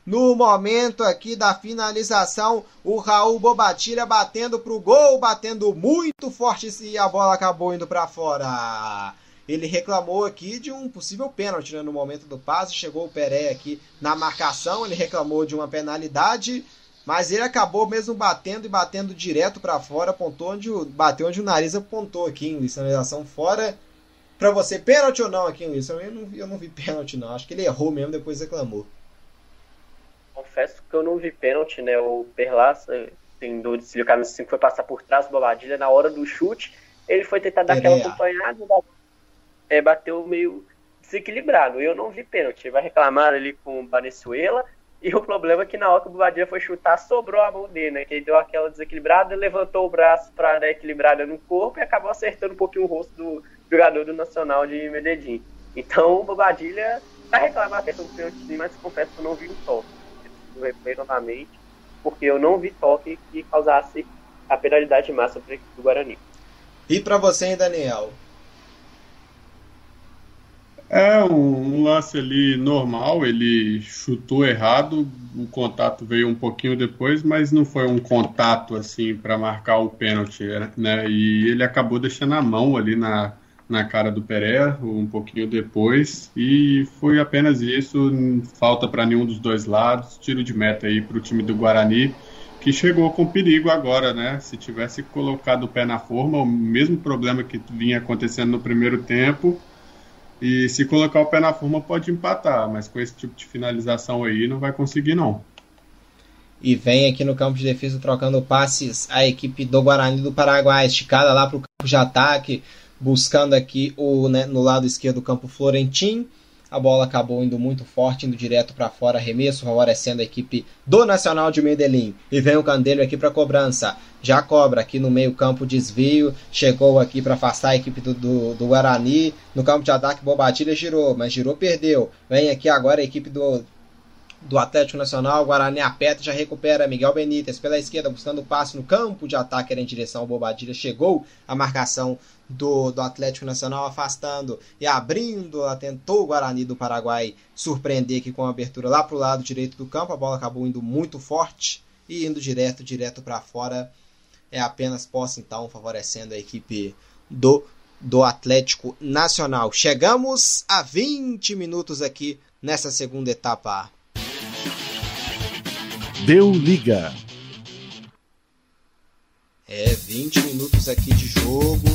No momento aqui da finalização, o Raul Bobatira batendo pro gol, batendo muito forte e a bola acabou indo para fora ele reclamou aqui de um possível pênalti né, no momento do passe. Chegou o Peré aqui na marcação, ele reclamou de uma penalidade, mas ele acabou mesmo batendo e batendo direto para fora, apontou onde o, bateu onde o nariz apontou aqui em sinalização fora. Para você, pênalti ou não aqui, Luiz? Eu não, eu não vi pênalti, não. Acho que ele errou mesmo, depois reclamou. Confesso que eu não vi pênalti, né? O Perlas, tem dúvida se o camisa 5 foi passar por trás do Bobadilha na hora do chute. Ele foi tentar dar aquela acompanhada, é, bateu meio desequilibrado. Eu não vi pênalti. Vai reclamar ali com o Venezuela. E o problema é que na hora que o Bobadilha foi chutar, sobrou a mão dele, né? Que ele deu aquela desequilibrada, levantou o braço para dar equilibrada no corpo e acabou acertando um pouquinho o rosto do jogador do Nacional de Medellín. Então o Bobadilha vai reclamar a questão do pênalti mas confesso que eu não vi um toque. Eu replay novamente, porque eu não vi toque que causasse a penalidade máxima para o Guarani. E para você, hein, Daniel? É um, lance ali normal, ele chutou errado, o contato veio um pouquinho depois, mas não foi um contato assim para marcar o pênalti, né? E ele acabou deixando a mão ali na, na cara do Peré um pouquinho depois e foi apenas isso, falta para nenhum dos dois lados, tiro de meta aí para o time do Guarani que chegou com perigo agora, né? Se tivesse colocado o pé na forma, o mesmo problema que vinha acontecendo no primeiro tempo e se colocar o pé na forma pode empatar, mas com esse tipo de finalização aí não vai conseguir não. E vem aqui no campo de defesa trocando passes a equipe do Guarani do Paraguai, esticada lá para o campo de ataque, buscando aqui o né, no lado esquerdo do campo Florentim. A bola acabou indo muito forte, indo direto para fora, arremesso, favorecendo a equipe do Nacional de Medellín. E vem o Candelho aqui para cobrança. Já cobra aqui no meio-campo, desvio. Chegou aqui para afastar a equipe do, do, do, Guarani. No campo de ataque, Bobadilha girou, mas girou, perdeu. Vem aqui agora a equipe do, do Atlético Nacional. Guarani aperta, já recupera Miguel Benítez pela esquerda, buscando o passe no campo de ataque, era em direção ao Bobadilha. Chegou a marcação do, do Atlético Nacional, afastando e abrindo. Tentou o Guarani do Paraguai surpreender aqui com a abertura lá para o lado direito do campo. A bola acabou indo muito forte e indo direto, direto para fora. É apenas posse, então, favorecendo a equipe do, do Atlético Nacional. Chegamos a 20 minutos aqui nessa segunda etapa. Deu liga. É, 20 minutos aqui de jogo.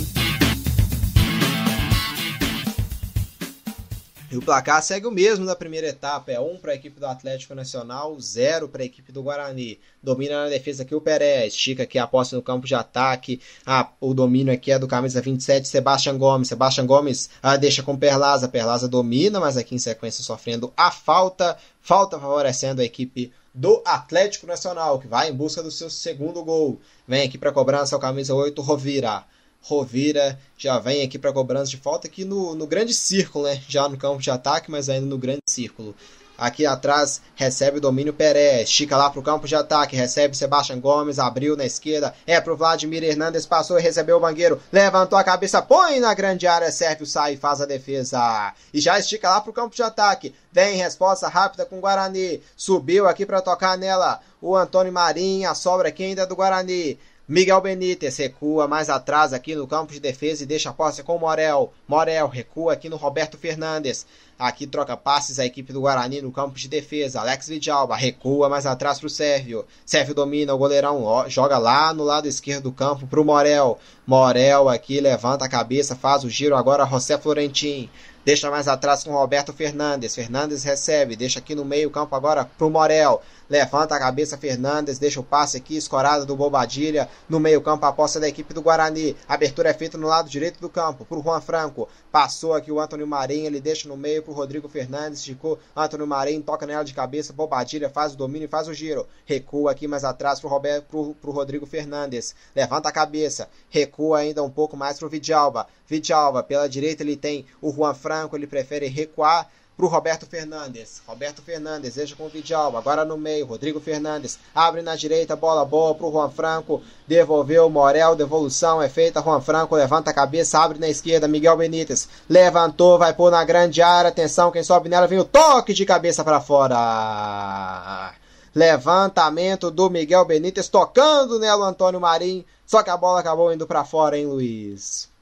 E o placar segue o mesmo na primeira etapa. É 1 um para a equipe do Atlético Nacional, 0 para a equipe do Guarani. Domina na defesa aqui o Pérez. Estica aqui a posse no campo de ataque. Ah, o domínio aqui é do camisa 27, Sebastião Gomes. Sebastião Gomes ah, deixa com Perlaza. Perlaza domina, mas aqui em sequência sofrendo a falta. Falta favorecendo a equipe do Atlético Nacional, que vai em busca do seu segundo gol. Vem aqui para cobrança o camisa 8, Rovira. Rovira já vem aqui para cobrança de falta aqui no, no grande círculo, né? Já no campo de ataque, mas ainda no grande círculo. Aqui atrás recebe o domínio Perez, estica lá para o campo de ataque, recebe Sebastião Gomes, abriu na esquerda, é pro Vladimir Hernandes, passou e recebeu o bangueiro, levantou a cabeça, põe na grande área, Sérgio sai e faz a defesa. E já estica lá para o campo de ataque, vem resposta rápida com o Guarani, subiu aqui para tocar nela o Antônio Marinho, a sobra aqui ainda do Guarani. Miguel Benítez recua mais atrás aqui no campo de defesa e deixa a posse com o Morel. Morel recua aqui no Roberto Fernandes. Aqui troca passes a equipe do Guarani no campo de defesa. Alex Vidalba recua mais atrás para o Sérvio. Sérvio domina o goleirão, joga lá no lado esquerdo do campo para o Morel. Morel aqui levanta a cabeça, faz o giro agora José Florentin. Deixa mais atrás com Roberto Fernandes. Fernandes recebe, deixa aqui no meio campo agora pro Morel. Levanta a cabeça Fernandes, deixa o passe aqui, escorado do Bobadilha. No meio campo, a posse da equipe do Guarani. Abertura é feita no lado direito do campo, pro Juan Franco. Passou aqui o Antônio Marinho, ele deixa no meio pro Rodrigo Fernandes. Esticou, Antônio Marinho toca nela de cabeça. Bobadilha faz o domínio e faz o giro. Recua aqui mais atrás pro, Roberto, pro, pro Rodrigo Fernandes. Levanta a cabeça, recua ainda um pouco mais pro Vidalba. Vidalba, pela direita ele tem o Juan Franco, ele prefere recuar para o Roberto Fernandes. Roberto Fernandes, deixa com o Vidal. Agora no meio, Rodrigo Fernandes. Abre na direita, bola boa para o Juan Franco. Devolveu Morel, devolução é feita. Juan Franco levanta a cabeça, abre na esquerda. Miguel Benítez levantou, vai pôr na grande área. Atenção, quem sobe nela vem o toque de cabeça para fora. Levantamento do Miguel Benítez, tocando nela o Antônio Marim. Só que a bola acabou indo para fora, hein, Luiz?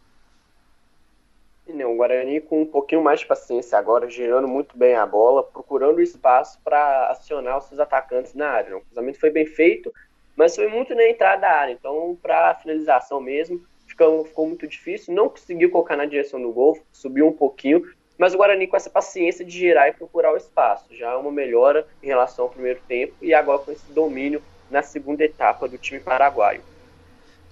O Guarani com um pouquinho mais de paciência agora, girando muito bem a bola, procurando espaço para acionar os seus atacantes na área. O cruzamento foi bem feito, mas foi muito na entrada da área. Então, para finalização mesmo, ficou, ficou muito difícil. Não conseguiu colocar na direção do gol, subiu um pouquinho. Mas o Guarani com essa paciência de girar e procurar o espaço. Já é uma melhora em relação ao primeiro tempo e agora com esse domínio na segunda etapa do time paraguaio.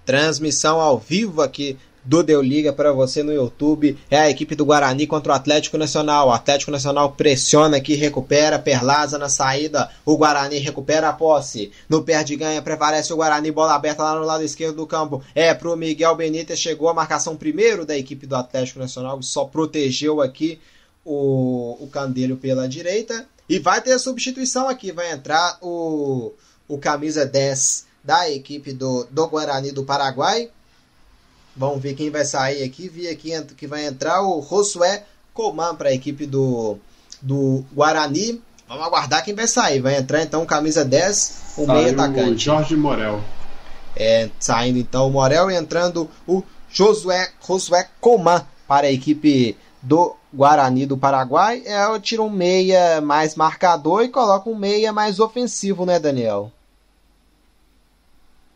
Transmissão ao vivo aqui do Deu Liga para você no YouTube. É a equipe do Guarani contra o Atlético Nacional. O Atlético Nacional pressiona aqui, recupera, Perlaza na saída. O Guarani recupera a posse. No perde ganha, prevalece o Guarani, bola aberta lá no lado esquerdo do campo. É pro Miguel Benítez, chegou a marcação primeiro da equipe do Atlético Nacional, só protegeu aqui o, o Candelho pela direita. E vai ter a substituição aqui, vai entrar o, o camisa 10 da equipe do, do Guarani do Paraguai. Vamos ver quem vai sair aqui. Vi aqui que vai entrar o Josué Coman para a equipe do, do Guarani. Vamos aguardar quem vai sair. Vai entrar então camisa 10, o meio atacante. O Jorge Morel. É, saindo então o Morel e entrando o Josué, Josué Coman para a equipe do Guarani do Paraguai. É, tira um meia mais marcador e coloca um meia mais ofensivo, né, Daniel?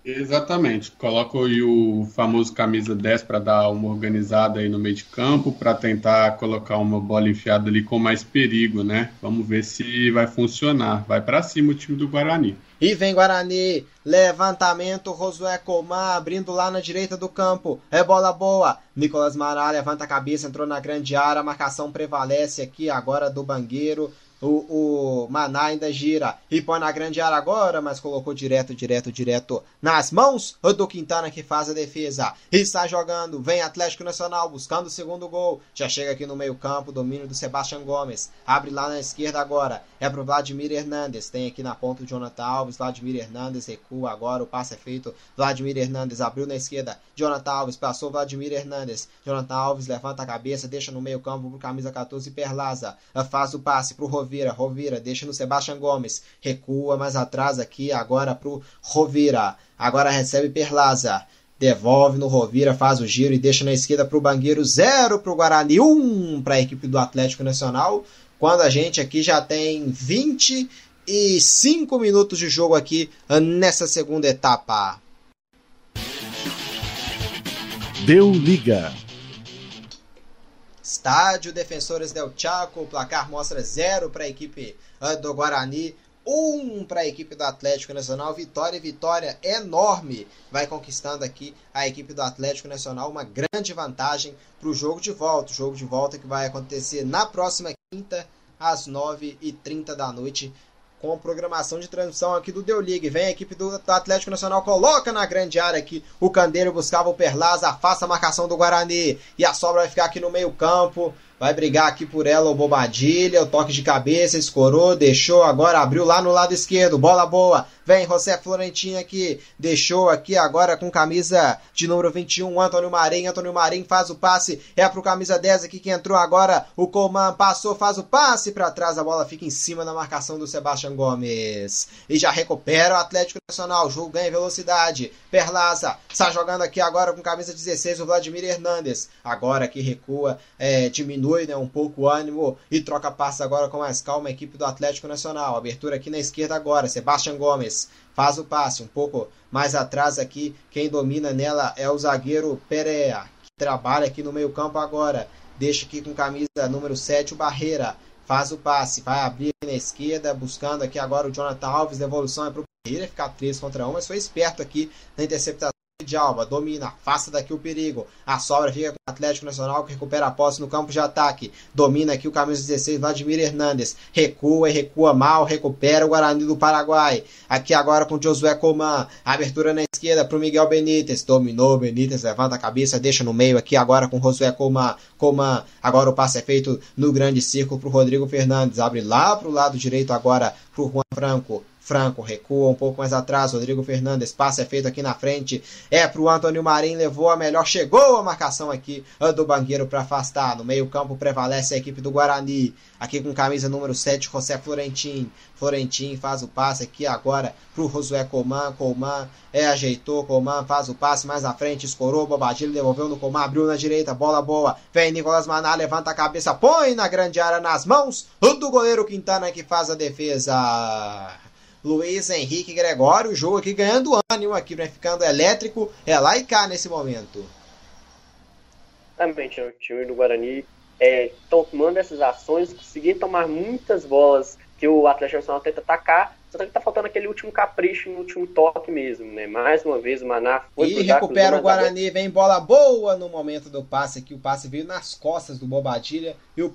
Exatamente. Coloca o famoso camisa 10 para dar uma organizada aí no meio de campo, para tentar colocar uma bola enfiada ali com mais perigo, né? Vamos ver se vai funcionar. Vai para cima o time do Guarani. E vem Guarani, levantamento, Rosué Colmar abrindo lá na direita do campo, é bola boa, Nicolas Mará levanta a cabeça, entrou na grande área, a marcação prevalece aqui agora do Bangueiro, o, o Maná ainda gira e põe na grande área agora, mas colocou direto, direto, direto nas mãos do Quintana que faz a defesa. E está jogando, vem Atlético Nacional buscando o segundo gol. Já chega aqui no meio-campo, domínio do Sebastião Gomes. Abre lá na esquerda agora. É pro Vladimir Hernandes. Tem aqui na ponta o Jonathan Alves. Vladimir Hernandes recua agora. O passe é feito. Vladimir Hernandes abriu na esquerda. Jonathan Alves passou Vladimir Hernandes. Jonathan Alves levanta a cabeça, deixa no meio-campo pro camisa 14 Perlaza. Faz o passe pro Rovi Rovira, Rovira, deixa no Sebastião Gomes, recua mais atrás aqui agora pro Rovira, agora recebe Perlaza, devolve no Rovira, faz o giro e deixa na esquerda pro Bangueiro, zero pro Guarani, um para a equipe do Atlético Nacional, quando a gente aqui já tem 25 minutos de jogo aqui nessa segunda etapa. Deu liga. Estádio Defensores del Chaco, o placar mostra zero para a equipe ah, do Guarani, um para a equipe do Atlético Nacional. Vitória, vitória enorme. Vai conquistando aqui a equipe do Atlético Nacional uma grande vantagem para o jogo de volta. O jogo de volta que vai acontecer na próxima quinta, às 9h30 da noite, com programação de transmissão aqui do Deu League. Vem a equipe do, Atlético Nacional, coloca na grande área aqui o Candeiro, buscava o Perlaz, afasta a marcação do Guarani. E a sobra vai ficar aqui no meio campo. Vai brigar aqui por ela o Bobadilha, o toque de cabeça, escorou, deixou, agora abriu lá no lado esquerdo, bola boa. Vem José Florentino aqui, deixou aqui agora com camisa de número 21, Antônio Marim. Antônio Marim faz o passe, é pro camisa 10 aqui que entrou agora. O Coman passou, faz o passe para trás, a bola fica em cima da marcação do Sebastião Gomes. E já recupera o Atlético Nacional, jogo ganha velocidade. Perlaza está jogando aqui agora com camisa 16, o Vladimir Hernandes. Agora que recua, é, diminui né, um pouco o ânimo e troca passe agora com mais calma a equipe do Atlético Nacional. Abertura aqui na esquerda agora, Sebastião Gomes faz o passe. Um pouco mais atrás aqui, quem domina nela é o zagueiro Perea, que trabalha aqui no meio-campo agora. Deixa aqui com camisa número 7 o Barreira. Faz o passe, vai abrir na esquerda, buscando aqui agora o Jonathan Alves. Devolução é para o Barreira ficar 3 contra 1, mas foi esperto aqui na interceptação de Alba, domina, afasta daqui o perigo. A sobra fica com o Atlético Nacional que recupera a posse no campo de ataque. Domina aqui o camisa 16, Vladimir Hernandes. Recua e recua mal, recupera o Guarani do Paraguai. Aqui agora com Josué Coman. Abertura na esquerda para o Miguel Benítez. Dominou, Benítez levanta a cabeça, deixa no meio aqui agora com Josué Coman. Coman. Agora o passe é feito no grande círculo para o Rodrigo Fernandes. Abre lá para o lado direito agora para o Juan Franco. Franco recua um pouco mais atrás. Rodrigo Fernandes, passe é feito aqui na frente. É para o Antônio Marim, levou a melhor. Chegou a marcação aqui do Bangueiro para afastar. No meio-campo prevalece a equipe do Guarani. Aqui com camisa número 7, José Florentin. Florentin faz o passe aqui agora para o Josué Coman. Coman é, ajeitou. Coman faz o passe mais à frente. Escorou. Bobadilho devolveu no Coman. Abriu na direita. Bola boa. Vem Nicolas Maná, levanta a cabeça. Põe na grande área nas mãos do goleiro Quintana que faz a defesa. Luiz Henrique Gregório, o jogo aqui ganhando ânimo aqui, né? ficando elétrico, é lá e cá nesse momento. Exatamente, o time do Guarani é, tomando essas ações, conseguindo tomar muitas bolas que o Atlético Nacional tenta atacar, só que tá faltando aquele último capricho no último toque mesmo, né? Mais uma vez o Maná foi E recupera o Guarani, vem bola boa no momento do passe aqui, o passe veio nas costas do Bobadilha e o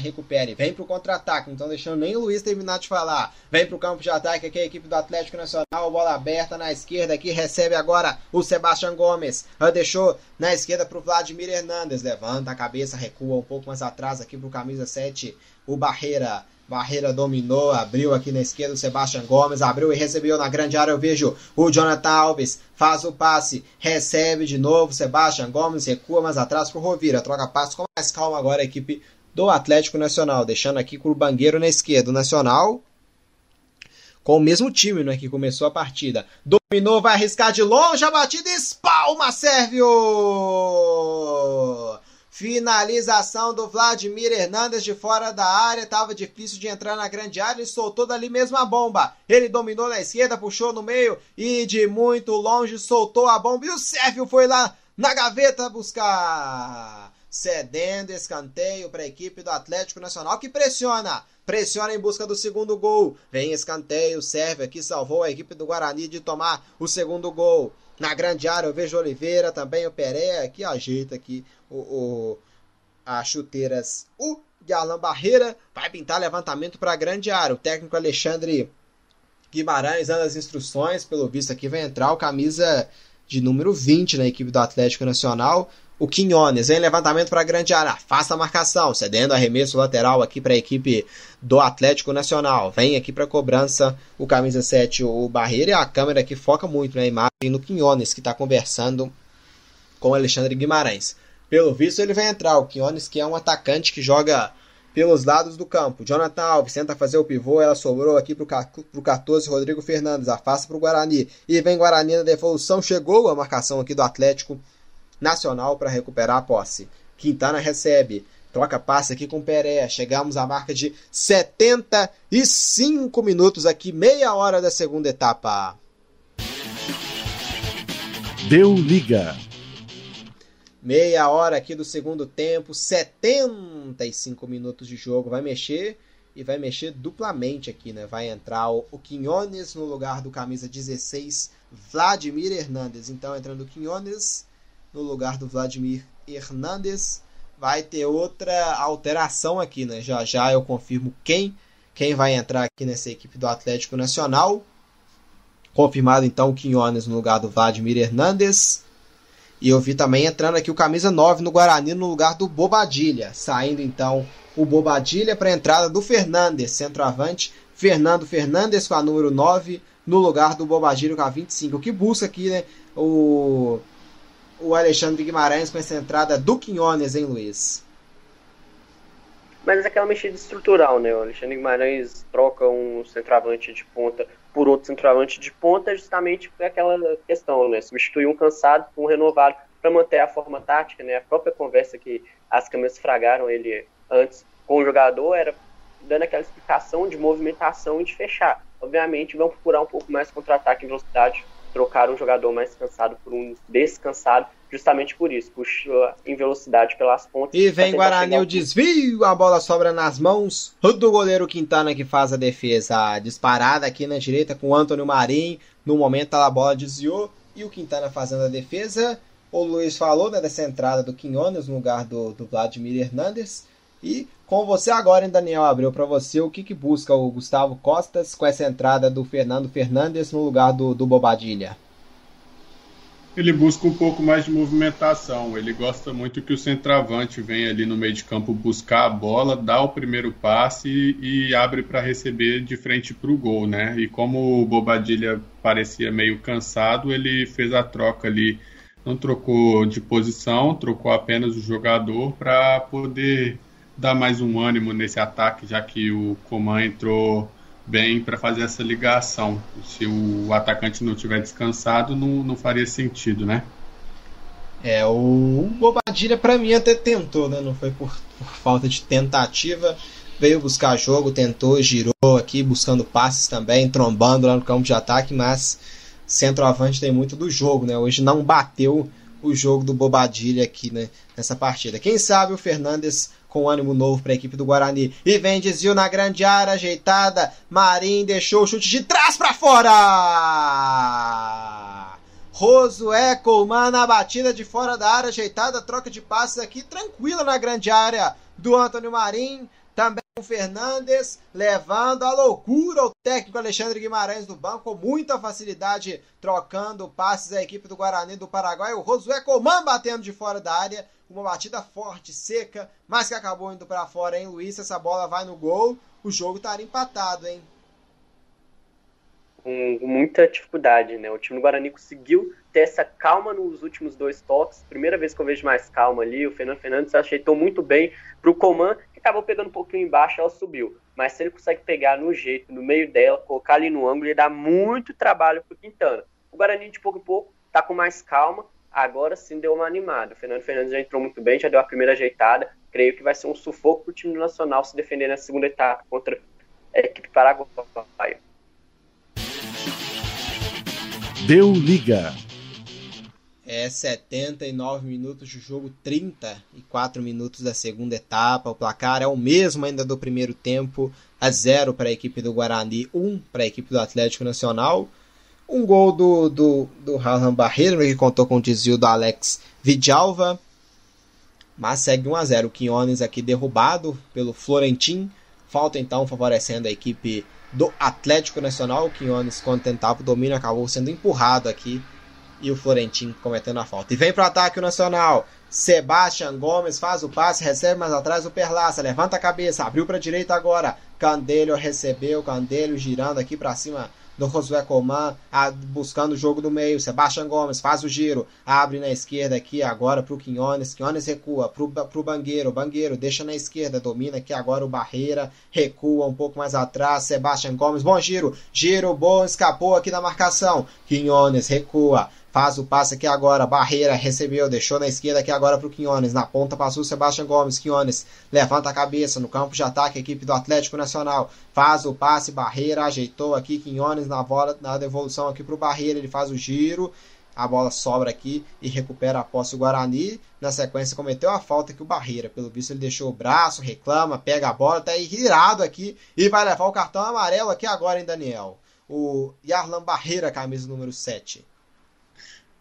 recupere, vem pro contra-ataque, não estão deixando nem o Luiz terminar de falar. Vem pro campo de ataque aqui a equipe do Atlético Nacional, bola aberta na esquerda aqui, recebe agora o Sebastião Gomes. Deixou na esquerda pro Vladimir Hernandes, levanta a cabeça, recua um pouco mais atrás aqui pro camisa 7, o Barreira. Barreira dominou, abriu aqui na esquerda o Sebastião Gomes, abriu e recebeu na grande área. Eu vejo o Jonathan Alves, faz o passe, recebe de novo. Sebastião Gomes recua mais atrás pro Rovira, troca passe com mais calma agora a equipe do Atlético Nacional, deixando aqui com o Bangueiro na esquerda. O Nacional com o mesmo time né, que começou a partida. Dominou, vai arriscar de longe a batida, espalma, Sérvio! Finalização do Vladimir Hernandes de fora da área. Tava difícil de entrar na grande área. Ele soltou dali mesmo a bomba. Ele dominou na esquerda, puxou no meio e de muito longe soltou a bomba. E o Sérgio foi lá na gaveta buscar. Cedendo escanteio para a equipe do Atlético Nacional que pressiona. Pressiona em busca do segundo gol. Vem escanteio, serve aqui, salvou a equipe do Guarani de tomar o segundo gol. Na grande área eu vejo Oliveira, também o Pereira, que ajeita aqui o, o as chuteiras. O Alan Barreira vai pintar levantamento para a grande área. O técnico Alexandre Guimarães dando as instruções, pelo visto aqui vai entrar o camisa de número 20 na equipe do Atlético Nacional. O Quinones em levantamento para a grande área, afasta a marcação, cedendo arremesso lateral aqui para a equipe do Atlético Nacional. Vem aqui para cobrança o camisa 7, o Barreira, e a câmera aqui foca muito na imagem no Quinones, que está conversando com Alexandre Guimarães. Pelo visto, ele vai entrar. O Quinones, que é um atacante que joga pelos lados do campo. Jonathan Alves tenta fazer o pivô, ela sobrou aqui para o 14, Rodrigo Fernandes, afasta para o Guarani. E vem Guarani na devolução, chegou a marcação aqui do Atlético Nacional para recuperar a posse. Quintana recebe, troca passe aqui com o Peré. Chegamos à marca de 75 minutos aqui, meia hora da segunda etapa. Deu liga. Meia hora aqui do segundo tempo, 75 minutos de jogo. Vai mexer e vai mexer duplamente aqui, né? Vai entrar o, Quinones no lugar do camisa 16, Vladimir Hernandes. Então entrando o Quinones no lugar do Vladimir Hernandes. Vai ter outra alteração aqui, né? Já já eu confirmo quem quem vai entrar aqui nessa equipe do Atlético Nacional. Confirmado então o Quinones no lugar do Vladimir Hernandes. E eu vi também entrando aqui o camisa 9 no Guarani no lugar do Bobadilha. Saindo então o Bobadilha para a entrada do Fernandes, centroavante. Fernando Fernandes com a número 9 no lugar do Bobadilha com a 25. O que busca aqui né, o, o Alexandre Guimarães com essa entrada do Quinones, hein, Luiz? Mas é aquela mexida estrutural, né? O Alexandre Guimarães troca um centroavante de ponta por outro centroavante de ponta, justamente por aquela questão, né? Substituir um cansado por um renovado para manter a forma tática, né? A própria conversa que as câmeras fragaram ele antes com o jogador era dando aquela explicação de movimentação e de fechar. Obviamente vão procurar um pouco mais contra-ataque em velocidade, trocar um jogador mais cansado por um descansado justamente por isso, puxou em velocidade pelas pontas. E vem Guarani o desvio, a bola sobra nas mãos do goleiro Quintana que faz a defesa disparada aqui na direita com o Antônio Marim. No momento a bola desviou e o Quintana fazendo a defesa. O Luiz falou né, dessa entrada do Quinones no lugar do, do Vladimir Hernandes. E com você agora, hein, Daniel Abreu, para você, o que, que busca o Gustavo Costas com essa entrada do Fernando Fernandes no lugar do, do Bobadilha? ele busca um pouco mais de movimentação. Ele gosta muito que o centroavante venha ali no meio de campo buscar a bola, dá o primeiro passe e, e abre para receber de frente para o gol, né? E como o Bobadilha parecia meio cansado, ele fez a troca ali, não trocou de posição, trocou apenas o jogador para poder dar mais um ânimo nesse ataque, já que o Coman entrou bem para fazer essa ligação. Se o atacante não tiver descansado, não, não faria sentido, né? É, o Bobadilha para mim até tentou, né? Não foi por, por, falta de tentativa. Veio buscar jogo, tentou, girou aqui, buscando passes também, trombando lá no campo de ataque, mas centroavante tem muito do jogo, né? Hoje não bateu o jogo do Bobadilha aqui né, nessa partida. Quem sabe o Fernandes com ânimo novo para a equipe do Guarani. E vem desvio na grande área, ajeitada. Marim deixou o chute de trás para fora. Rosué Colman na batida de fora da área, ajeitada, troca de passes aqui, tranquila na grande área do Antônio Marim. Também o Fernandes levando a loucura o técnico Alexandre Guimarães do banco com muita facilidade, trocando passes à equipe do Guarani do Paraguai. O Rosué Coman batendo de fora da área, uma batida forte, seca, mas que acabou indo para fora, hein, Luiz? Essa bola vai no gol, o jogo estaria empatado, hein? Com muita dificuldade, né? O time do Guarani conseguiu ter essa calma nos últimos dois toques. Primeira vez que eu vejo mais calma ali. O Fernando Fernandes ajeitou muito bem para o Coman, que acabou pegando um pouquinho embaixo, ela subiu. Mas se ele consegue pegar no jeito, no meio dela, colocar ali no ângulo, ele dá muito trabalho para Quintana. O Guarani, de pouco em pouco, tá com mais calma, agora sim deu uma animada. O Fernando Fernandes já entrou muito bem, já deu a primeira ajeitada. Creio que vai ser um sufoco para o time Nacional se defender na segunda etapa contra a equipe paraguaia. Deu liga. É 79 minutos de jogo, 34 minutos da segunda etapa. O placar é o mesmo ainda do primeiro tempo, a 0 para a equipe do Guarani, 1 para a equipe do Atlético Nacional. Um gol do, do, do Rahan Barreiro, que contou com o desvio do Alex Vidalva. Mas segue 1 a 0 O Quinones aqui derrubado pelo Florentim. Falta então favorecendo a equipe do Atlético Nacional. O Quinones, quando tentava o domínio, acabou sendo empurrado aqui. E o Florentim cometendo a falta. E vem para o ataque o Nacional. Sebastian Gomes faz o passe, recebe mais atrás o Perlaça, levanta a cabeça, abriu para a direita agora. Candelho recebeu, Candelho girando aqui para cima do Josué Coman, buscando o jogo do meio. Sebastião Gomes faz o giro, abre na esquerda aqui agora para o Quinones. Quinones recua para o Bangueiro. Bangueiro deixa na esquerda, domina aqui agora o Barreira, recua um pouco mais atrás. Sebastião Gomes, bom giro, giro bom, escapou aqui da marcação. Quinones recua. Faz o passe aqui agora. Barreira recebeu, deixou na esquerda aqui agora para o Quinones. Na ponta passou o Sebastião Gomes. Quinones levanta a cabeça no campo de ataque. Equipe do Atlético Nacional faz o passe. Barreira ajeitou aqui. Quinones na bola, na devolução aqui para o Barreira. Ele faz o giro. A bola sobra aqui e recupera a posse o Guarani. Na sequência, cometeu a falta que o Barreira. Pelo visto, ele deixou o braço, reclama, pega a bola, tá irado aqui e vai levar o cartão amarelo aqui agora, hein, Daniel? O Yarlan Barreira, camisa número 7.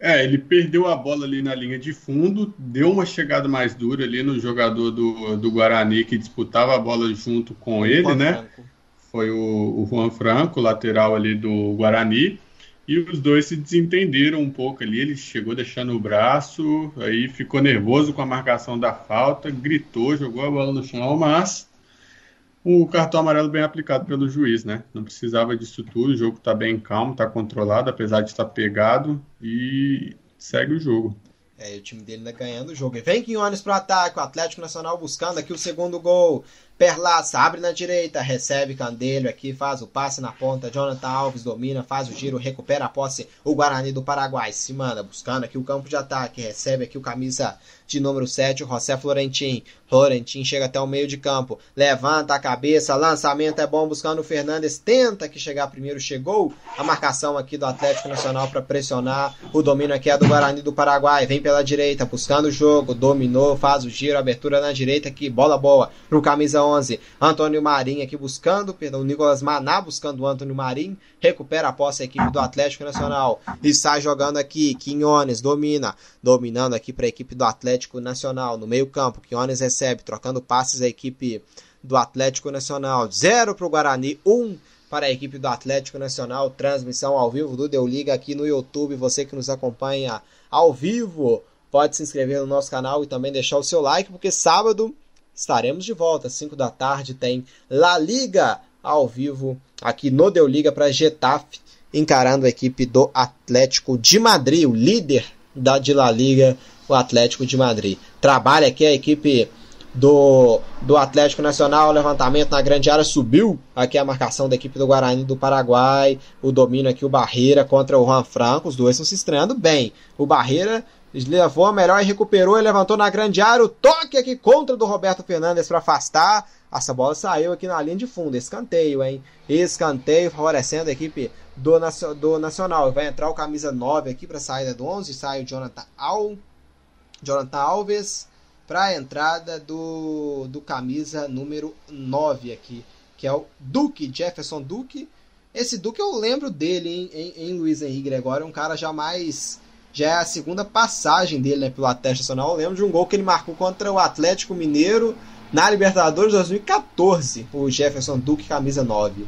É, ele perdeu a bola ali na linha de fundo, deu uma chegada mais dura ali no jogador do, do Guarani que disputava a bola junto com ele, Juan né? Franco. Foi o, o Juan Franco, lateral ali do Guarani. E os dois se desentenderam um pouco ali. Ele chegou deixando o braço, aí ficou nervoso com a marcação da falta, gritou, jogou a bola no chão, mas o cartão amarelo bem aplicado pelo juiz, né? Não precisava disso tudo, o jogo está bem calmo, está controlado, apesar de estar pegado, e segue o jogo. É, o time dele ainda ganhando o jogo. E vem Quinones pro ataque, o Atlético Nacional buscando aqui o segundo gol. Perlaça abre na direita, recebe Candelho aqui, faz o passe na ponta. Jonathan Alves domina, faz o giro, recupera a posse. O Guarani do Paraguai se manda, buscando aqui o campo de ataque. Recebe aqui o camisa de número 7, o José Florentin. Florentin chega até o meio de campo, levanta a cabeça, lançamento é bom, buscando o Fernandes. Tenta que chegar primeiro, chegou a marcação aqui do Atlético Nacional para pressionar. O domínio aqui é do Guarani do Paraguai, vem pela direita, buscando o jogo, dominou, faz o giro, abertura na direita aqui, bola boa pro camisa 11. Antônio Marinho aqui buscando, perdão, Nicolas Maná buscando o Antônio Marinho, recupera a posse a equipe do Atlético Nacional e sai jogando aqui. Quinones domina, dominando aqui para a equipe do Atlético Nacional no meio-campo. Quinones recebe, trocando passes a equipe do Atlético Nacional. Zero para o Guarani, um para a equipe do Atlético Nacional. Transmissão ao vivo do Deu Liga aqui no YouTube. Você que nos acompanha ao vivo pode se inscrever no nosso canal e também deixar o seu like, porque sábado estaremos de volta, às 5 da tarde, tem La Liga ao vivo aqui no Deu Liga para Getafe, encarando a equipe do Atlético de Madrid, o líder da de La Liga, o Atlético de Madrid. Trabalha aqui a equipe do, do Atlético Nacional, levantamento na grande área, subiu aqui a marcação da equipe do Guarani do Paraguai, o domínio aqui, o Barreira contra o Juan Franco, os dois estão se estreando bem. O Barreira levou a melhor e recuperou e levantou na grande área. O toque aqui contra do Roberto Fernandes para afastar. Essa bola saiu aqui na linha de fundo. Escanteio, hein? Escanteio favorecendo a equipe do, do Nacional. Vai entrar o camisa 9 aqui para saída do 11. Sai o Jonathan, Al, Jonathan Alves para a entrada do, do camisa número 9 aqui, que é o Duque, Jefferson Duque. Esse Duque eu lembro dele hein, em, em Luiz Henrique Gregório, um cara já mais já é a segunda passagem dele né, pelo Atlético Nacional. Eu lembro de um gol que ele marcou contra o Atlético Mineiro na Libertadores 2014, o Jefferson Duque, camisa 9.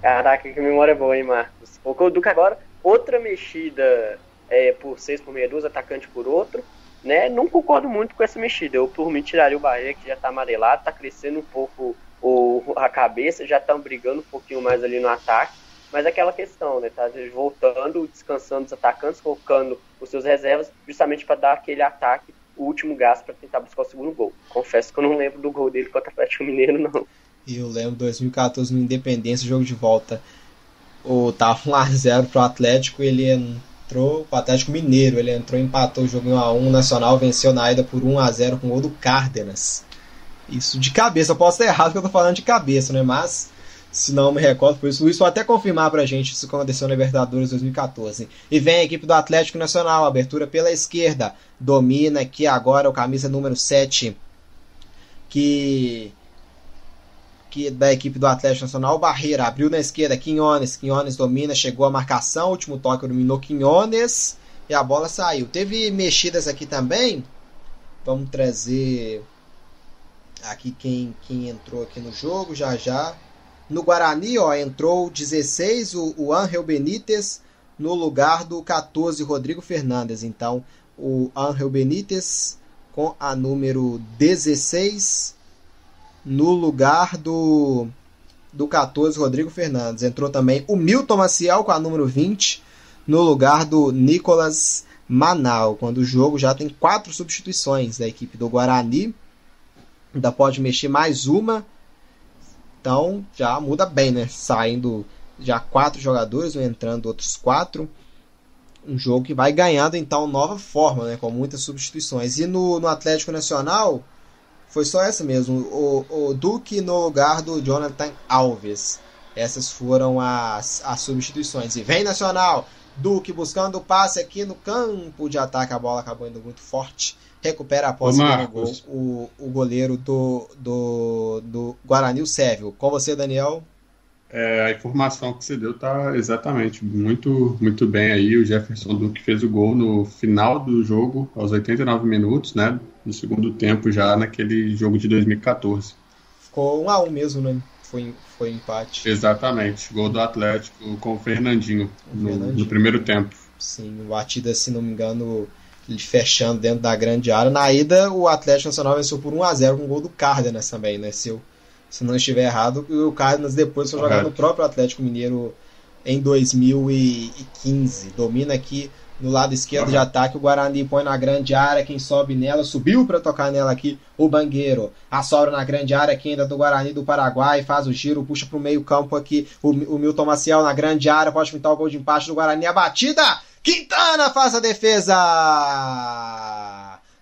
Caraca, que memória boa, hein, Marcos? O Duque agora, outra mexida é, por 6 por meia dúzia, atacante por outro. Né? Não concordo muito com essa mexida. Eu, por mim, tiraria o Bahia, que já tá amarelado, tá crescendo um pouco o, a cabeça, já estão brigando um pouquinho mais ali no ataque. Mas é aquela questão, né? Tá voltando, descansando os atacantes, colocando os seus reservas, justamente para dar aquele ataque, o último gás para tentar buscar o segundo gol. Confesso que eu não lembro do gol dele contra o Atlético Mineiro, não. Eu lembro 2014 no Independência, jogo de volta. O tava 1x0 pro Atlético, ele entrou, o Atlético Mineiro, ele entrou, empatou o jogo em 1x1, o Nacional venceu na ida por 1x0 com o gol do Cárdenas. Isso de cabeça, eu posso estar errado que eu tô falando de cabeça, né? Mas, se não me recordo, por isso, Luiz vai até confirmar pra gente isso aconteceu na Libertadores 2014. E vem a equipe do Atlético Nacional, abertura pela esquerda, domina aqui agora o camisa número 7, que da equipe do Atlético Nacional. Barreira abriu na esquerda, Quinones. Quinones domina, chegou a marcação. Último toque dominou Quinones e a bola saiu. Teve mexidas aqui também. Vamos trazer aqui quem, quem entrou aqui no jogo já já. No Guarani, ó, entrou 16 o, o Angel Benítez no lugar do 14 Rodrigo Fernandes. Então, o Angel Benítez com a número 16 no lugar do, do 14, Rodrigo Fernandes. Entrou também o Milton Maciel com a número 20, no lugar do Nicolas Manal. Quando o jogo já tem quatro substituições da equipe do Guarani. Ainda pode mexer mais uma. Então já muda bem, né? Saindo já quatro jogadores, entrando outros quatro. Um jogo que vai ganhando então nova forma, né? Com muitas substituições. E no, no Atlético Nacional, foi só essa mesmo. O, o Duque no lugar do Jonathan Alves. Essas foram as, as substituições. E vem Nacional. Duque buscando o passe aqui no campo de ataque. A bola acabou indo muito forte. Recupera a posse gol. O, o goleiro do, do, do Guarani, o Sérvio. Com você, Daniel. É, a informação que você deu tá exatamente muito, muito bem aí. O Jefferson Duque fez o gol no final do jogo, aos 89 minutos, né? No segundo tempo, já naquele jogo de 2014. Ficou um a um mesmo, né? Foi, foi empate. Exatamente. Gol do Atlético com o Fernandinho, o no, Fernandinho. no, primeiro tempo. Sim, batida, se não me engano, ele fechando dentro da grande área. Na ida, o Atlético Nacional venceu por 1 a 0 com o gol do Cárdenas também, né? Seu se não estiver errado, e o Cardinals depois foi jogar no próprio Atlético Mineiro em 2015. Domina aqui no lado esquerdo de ataque, o Guarani põe na grande área, quem sobe nela, subiu para tocar nela aqui, o Bangueiro. A sobra na grande área aqui ainda do Guarani do Paraguai, faz o giro, puxa para o meio campo aqui, o, o Milton Maciel na grande área, pode pintar o gol de empate do Guarani, a batida, Quintana faz a defesa!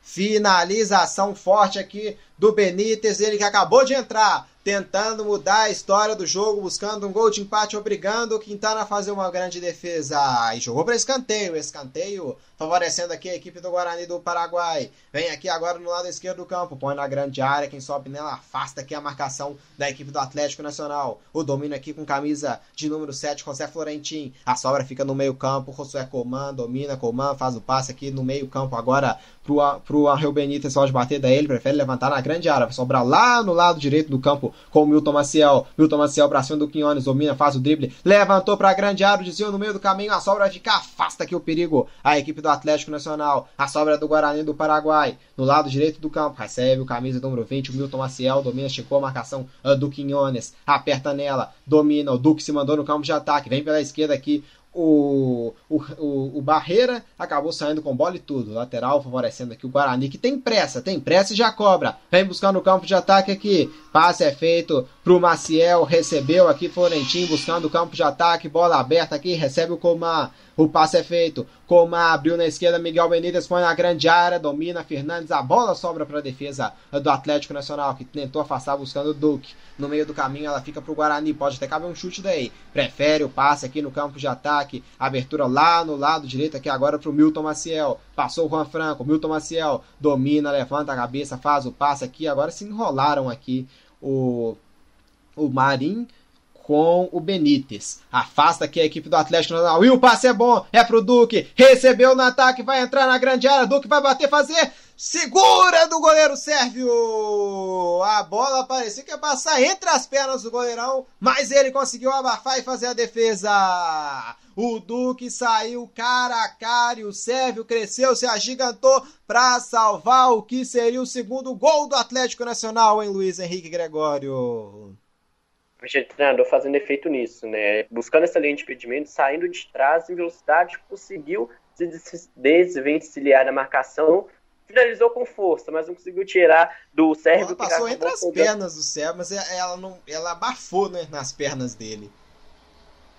Finalização forte aqui do Benítez, ele que acabou de entrar tentando mudar a história do jogo, buscando um gol de empate, obrigando o Quintana a fazer uma grande defesa. E jogou para escanteio, escanteio favorecendo aqui a equipe do Guarani do Paraguai. Vem aqui agora no lado esquerdo do campo, põe na grande área, quem sobe nela afasta aqui a marcação da equipe do Atlético Nacional. O domínio aqui com camisa de número 7, José Florentin. A sobra fica no meio campo, Josué Coman domina, Coman faz o passe aqui no meio campo agora pro, pro Angel Benítez, pode bater daí, ele prefere levantar na grande área, vai sobrar lá no lado direito do campo com o Milton Maciel. Milton Maciel pra cima do Quinones, domina, faz o drible, levantou pra grande área, desceu no meio do caminho, a sobra vai ficar, afasta aqui o perigo. A equipe do Atlético Nacional, a sobra do Guarani do Paraguai, no lado direito do campo, recebe o camisa número 20, o Milton Maciel, domina, chegou a marcação uh, do Quinones, aperta nela, domina, o Duque se mandou no campo de ataque, vem pela esquerda aqui, o, o, o, Barreira acabou saindo com bola e tudo. Lateral favorecendo aqui o Guarani, que tem pressa, tem pressa e já cobra. Vem buscando o campo de ataque aqui. Passe é feito pro Maciel, recebeu aqui Florentin buscando o campo de ataque, bola aberta aqui, recebe o Comar. O passe é feito. Comar abriu na esquerda, Miguel Benítez põe na grande área, domina Fernandes, a bola sobra para a defesa do Atlético Nacional, que tentou afastar buscando o Duque. No meio do caminho ela fica pro Guarani, pode até caber um chute daí. Prefere o passe aqui no campo de ataque, abertura lá no lado direito aqui agora pro Milton Maciel. Passou o Juan Franco, Milton Maciel domina, levanta a cabeça, faz o passe aqui. Agora se enrolaram aqui o o Marim com o Benítez. Afasta aqui a equipe do Atlético Nacional. E o passe é bom, é pro Duque. Recebeu no ataque, vai entrar na grande área. Duque vai bater, fazer. Segura do goleiro Sérvio! A bola parecia que ia passar entre as pernas do goleirão, mas ele conseguiu abafar e fazer a defesa. O Duque saiu cara a cara e o Sérvio cresceu, se agigantou para salvar o que seria o segundo gol do Atlético Nacional em Luiz Henrique Gregório o treinador fazendo efeito nisso, né? Buscando essa linha de impedimento, saindo de trás em velocidade, conseguiu se desvencilhar da marcação, finalizou com força, mas não conseguiu tirar do Sérgio. Ela passou entre as pernas do Sérgio, mas ela não, ela abafou, né, nas pernas dele.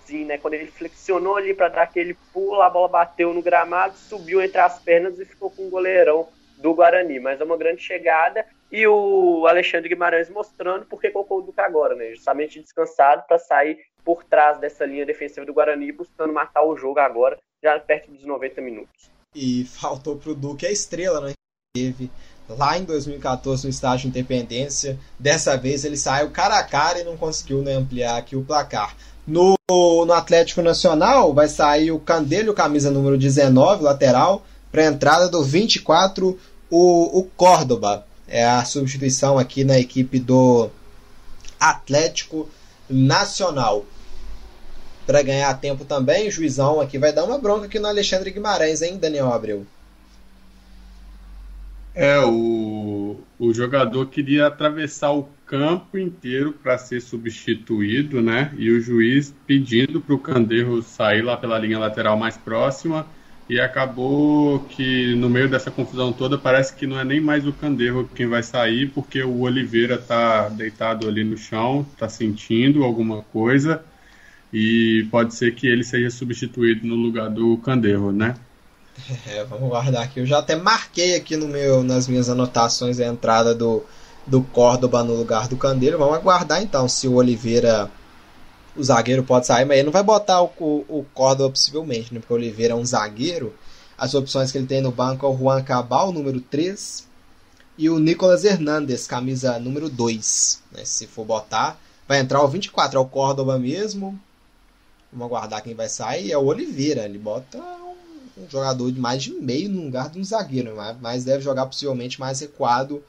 Sim, né? Quando ele flexionou ali para dar aquele pulo, a bola bateu no gramado, subiu entre as pernas e ficou com o goleirão do Guarani. Mas é uma grande chegada e o Alexandre Guimarães mostrando porque colocou o Duque agora, né? Justamente descansado para sair por trás dessa linha defensiva do Guarani, buscando matar o jogo agora, já perto dos 90 minutos. E faltou pro Duque a estrela, né? Teve lá em 2014 no estádio Independência. Dessa vez ele saiu cara a cara e não conseguiu né, ampliar aqui o placar. No, no Atlético Nacional vai sair o Candelho, camisa número 19, lateral, para a entrada do 24, o, o Córdoba. É a substituição aqui na equipe do Atlético Nacional. Para ganhar tempo também, o juizão aqui vai dar uma bronca aqui no Alexandre Guimarães, hein, Daniel Abreu? É, o, o jogador queria atravessar o campo inteiro para ser substituído, né? E o juiz pedindo para o Canderro sair lá pela linha lateral mais próxima. E acabou que no meio dessa confusão toda parece que não é nem mais o Canderro quem vai sair, porque o Oliveira tá deitado ali no chão, tá sentindo alguma coisa e pode ser que ele seja substituído no lugar do Canderro, né? É, vamos guardar aqui. Eu já até marquei aqui no meu, nas minhas anotações a entrada do, do Córdoba no lugar do Candeiro. Vamos aguardar então se o Oliveira, o zagueiro, pode sair, mas ele não vai botar o, o, o Córdoba possivelmente, né? Porque o Oliveira é um zagueiro. As opções que ele tem no banco é o Juan Cabal, número 3, e o Nicolas Hernandes, camisa número 2. Né? Se for botar, vai entrar o 24, é o Córdoba mesmo. Vamos aguardar quem vai sair. É o Oliveira. Ele bota um jogador de mais de meio no lugar de um zagueiro, mas deve jogar possivelmente mais recuado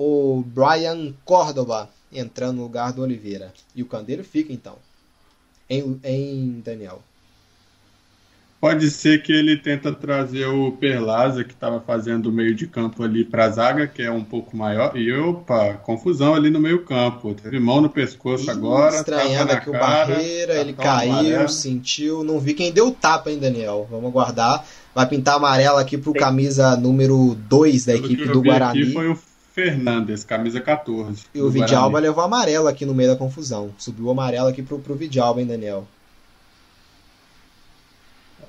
o Brian Córdoba entrando no lugar do Oliveira. E o Candeiro fica então em, em Daniel. Pode ser que ele tenta trazer o Perlaza, que estava fazendo o meio de campo ali para a zaga, que é um pouco maior. E opa, confusão ali no meio campo. Teve mão no pescoço Ih, agora. Estranhando aqui cara, o Barreira, ele caiu, amarelo. sentiu. Não vi quem deu tapa, hein, Daniel? Vamos aguardar. Vai pintar amarelo aqui pro camisa número 2 da Pelo equipe do Guarani. Aqui foi o Fernandes, camisa 14. E o Vidalba levou amarelo aqui no meio da confusão. Subiu o amarelo aqui pro, pro Vidalba, hein, Daniel?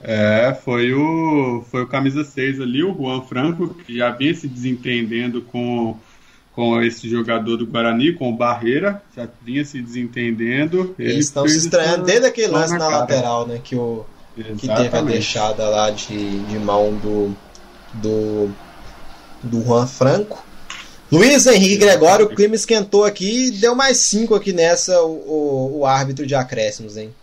É, foi o, foi o camisa 6 ali, o Juan Franco, que já vinha se desentendendo com, com esse jogador do Guarani, com o Barreira, já vinha se desentendendo. Eles estão se estranhando desde aquele lance na, na lateral, né? Que, o, que teve a deixada lá de, de mão do, do, do Juan Franco. Luiz Henrique Gregório, o clima esquentou aqui e deu mais cinco aqui nessa o, o, o árbitro de acréscimos, hein?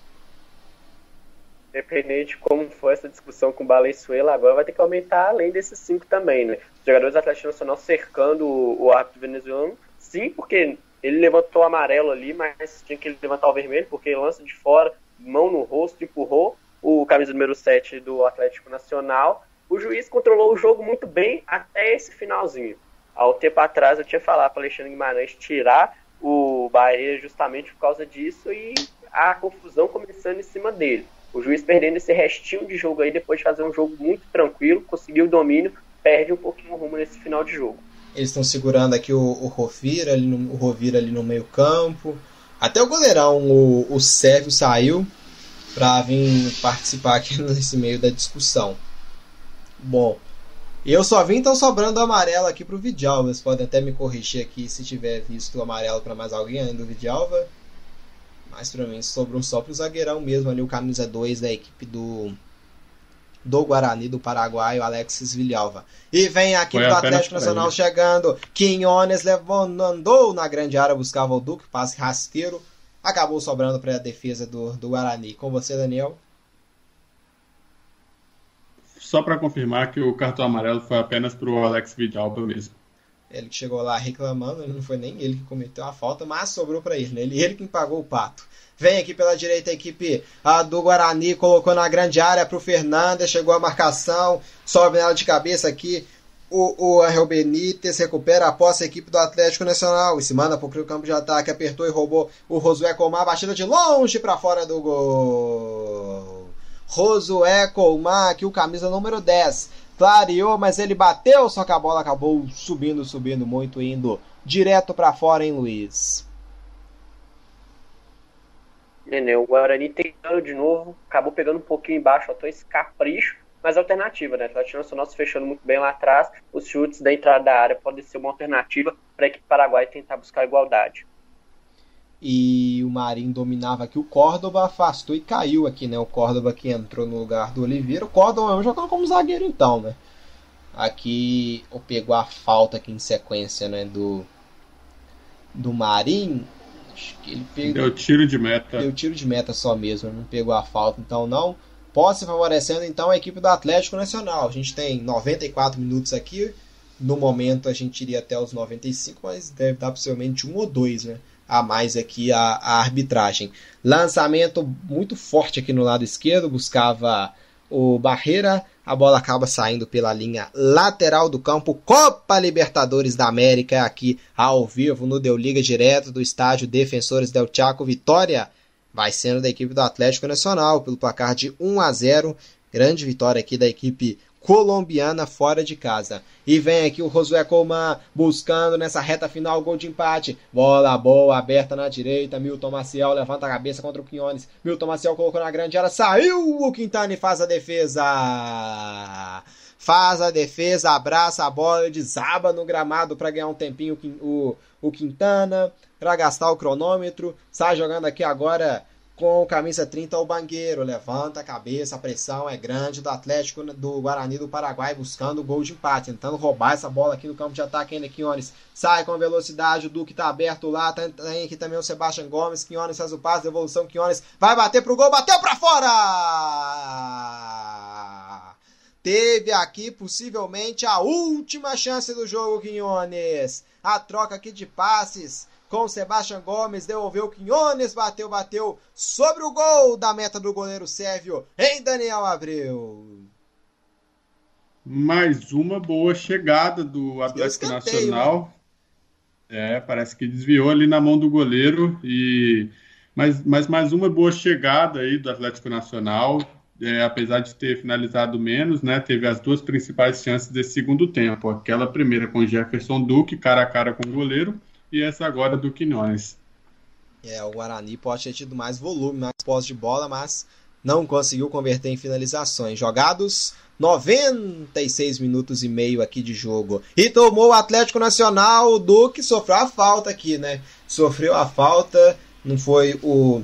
Independente de como foi essa discussão com o Valenzuela, agora vai ter que aumentar além desses cinco também, né? Os jogadores do Atlético Nacional cercando o, o árbitro venezuelano, sim, porque ele levantou o amarelo ali, mas tinha que levantar o vermelho, porque lança de fora, mão no rosto, empurrou o camisa número 7 do Atlético Nacional. O juiz controlou o jogo muito bem até esse finalzinho. Há um tempo atrás eu tinha falado para Alexandre Guimarães tirar o Bahia justamente por causa disso e a confusão começando em cima dele. O juiz perdendo esse restinho de jogo aí, depois de fazer um jogo muito tranquilo, conseguiu o domínio, perde um pouquinho o rumo nesse final de jogo. Eles estão segurando aqui o, o Rovira ali no, o Rovira ali no meio campo. Até o goleirão, o, o Sérgio saiu para vir participar aqui nesse meio da discussão. Bom, eu só vim então sobrando amarelo aqui pro Vidalva. Vocês podem até me corrigir aqui se tiver visto o amarelo para mais alguém além do Vidalva. Mas pra mim sobrou só pro zagueirão mesmo ali, o camisa 2 da equipe do do Guarani do Paraguai, o Alexis Vilhalva. E vem aqui Foi do Atlético Nacional chegando. Quinones levou, andou na grande área, buscava o Duque, passe rasteiro. Acabou sobrando para a defesa do, do Guarani. Com você, Daniel. Só para confirmar que o cartão amarelo foi apenas para o Alex Vidalba mesmo. Ele chegou lá reclamando, não foi nem ele que cometeu a falta, mas sobrou para ele, né? Ele, ele que pagou o pato. Vem aqui pela direita a equipe a do Guarani, colocou na grande área para o Fernandes, chegou a marcação, sobe nela de cabeça aqui. O, o Angel Benítez recupera a posse a equipe do Atlético Nacional e se manda para o campo de ataque, apertou e roubou o Rosué Comar, batida de longe para fora do gol. Rosué Colmar, aqui o camisa número 10 clareou, mas ele bateu, só que a bola acabou subindo, subindo muito, indo direto para fora, hein, Luiz? É, né? O Guarani tentando de novo, acabou pegando um pouquinho embaixo, faltou esse capricho, mas alternativa, né? Atlético Nacional se fechando muito bem lá atrás, os chutes da entrada da área podem ser uma alternativa para a equipe paraguai tentar buscar igualdade. E o Marinho dominava aqui o Córdoba, afastou e caiu aqui, né? O Córdoba que entrou no lugar do Oliveira. O Córdoba jogando como zagueiro então, né? Aqui ou pegou a falta aqui em sequência, né? Do, do Marinho. Acho que ele pegou. Deu tiro de meta. Deu tiro de meta só mesmo, não pegou a falta, então não. Posse favorecendo então a equipe do Atlético Nacional. A gente tem 94 minutos aqui. No momento a gente iria até os 95, mas deve dar possivelmente um ou dois, né? A mais aqui a, a arbitragem. Lançamento muito forte aqui no lado esquerdo, buscava o Barreira. A bola acaba saindo pela linha lateral do campo. Copa Libertadores da América aqui ao vivo no Deu Liga direto do estádio Defensores del Chaco. Vitória vai sendo da equipe do Atlético Nacional pelo placar de 1 a 0. Grande vitória aqui da equipe colombiana fora de casa. E vem aqui o Josué Coman buscando nessa reta final gol de empate. Bola boa, aberta na direita. Milton Maciel levanta a cabeça contra o Quinones. Milton Maciel colocou na grande área. Saiu o Quintana e faz a defesa. Faz a defesa, abraça a bola desaba no gramado para ganhar um tempinho o, o Quintana. Para gastar o cronômetro. Sai jogando aqui agora com camisa 30 o Bangueiro, levanta a cabeça, a pressão é grande do Atlético do Guarani do Paraguai buscando o gol de empate, tentando roubar essa bola aqui no campo de ataque ainda Quinones, sai com velocidade, o Duque tá aberto lá, tem, tem aqui também o Sebastião Gomes, Quinones faz o passe, devolução, Quinones vai bater pro gol, bateu para fora! Teve aqui possivelmente a última chance do jogo, Quinones. A troca aqui de passes com Sebastião Gomes, devolveu Quinones, bateu, bateu sobre o gol da meta do goleiro Sérvio em Daniel Abreu. Mais uma boa chegada do Atlético Nacional. Né? É, parece que desviou ali na mão do goleiro e mas, mas mais uma boa chegada aí do Atlético Nacional. É, apesar de ter finalizado menos, né, teve as duas principais chances desse segundo tempo. Aquela primeira com Jefferson Duque, cara a cara com o goleiro, e essa agora do Quinones. É, o Guarani pode ter tido mais volume, mais posse de bola, mas não conseguiu converter em finalizações. Jogados 96 minutos e meio aqui de jogo. E tomou o Atlético Nacional, o Duque sofreu a falta aqui, né? Sofreu a falta, não foi o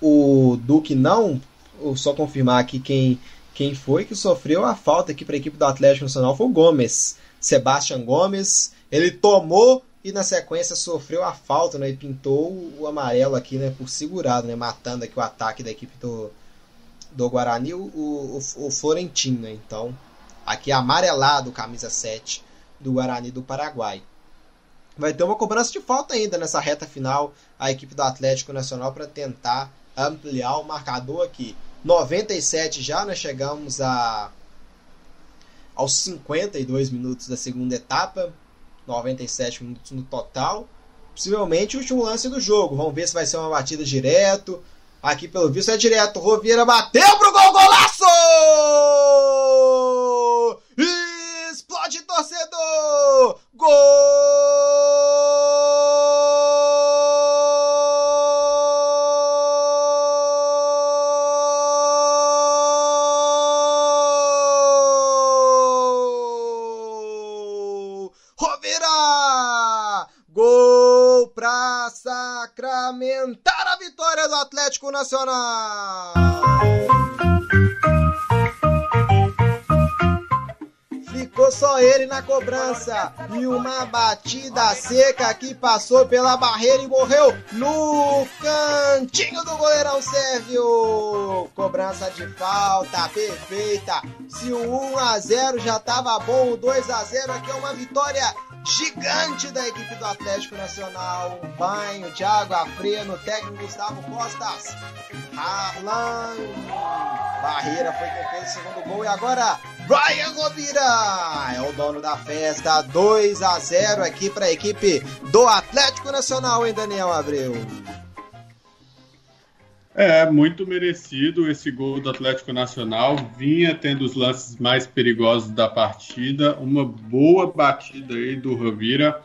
o Duque não, Vou só confirmar aqui quem quem foi que sofreu a falta aqui para a equipe do Atlético Nacional foi o Gomes. Sebastião Gomes, ele tomou e na sequência sofreu a falta, né? E pintou o amarelo aqui, né? Por segurado, né? Matando aqui o ataque da equipe do, do Guarani, o, o, o Florentino, né? Então, aqui amarelado, camisa 7 do Guarani do Paraguai. Vai ter uma cobrança de falta ainda nessa reta final, a equipe do Atlético Nacional para tentar ampliar o marcador aqui. 97 já, nós chegamos a aos 52 minutos da segunda etapa. 97 minutos no total. Possivelmente o último lance do jogo. Vamos ver se vai ser uma batida direto. Aqui pelo visto é direto. Rovieira bateu pro gol, golaço! Explode torcedor! Gol! Nacional. Ficou só ele na cobrança e uma batida seca que passou pela barreira e morreu no cantinho do goleirão Sérvio. Cobrança de falta perfeita. Se o 1 a 0 já estava bom, o 2 a 0 aqui é uma vitória gigante da equipe do Atlético Nacional. Banho de água fria no técnico Gustavo Costas. Harlan. Barreira foi quem fez o segundo gol. E agora, Brian Rovira é o dono da festa. 2 a 0 aqui para a equipe do Atlético Nacional, em Daniel Abreu? É, muito merecido esse gol do Atlético Nacional. Vinha tendo os lances mais perigosos da partida. Uma boa batida aí do Rovira.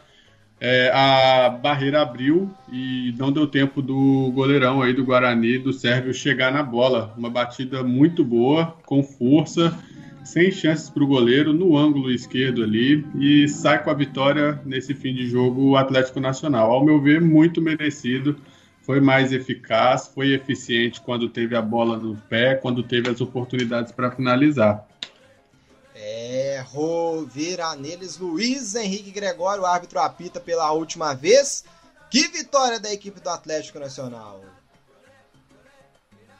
é, a barreira abriu e não deu tempo do goleirão aí do Guarani, do Sérvio, chegar na bola. Uma batida muito boa, com força, sem chances para o goleiro, no ângulo esquerdo ali, e sai com a vitória nesse fim de jogo o Atlético Nacional. Ao meu ver, muito merecido. Foi mais eficaz, foi eficiente quando teve a bola no pé, quando teve as oportunidades para finalizar. É, vira neles Luiz Henrique Gregório, o árbitro apita pela última vez. Que vitória da equipe do Atlético Nacional!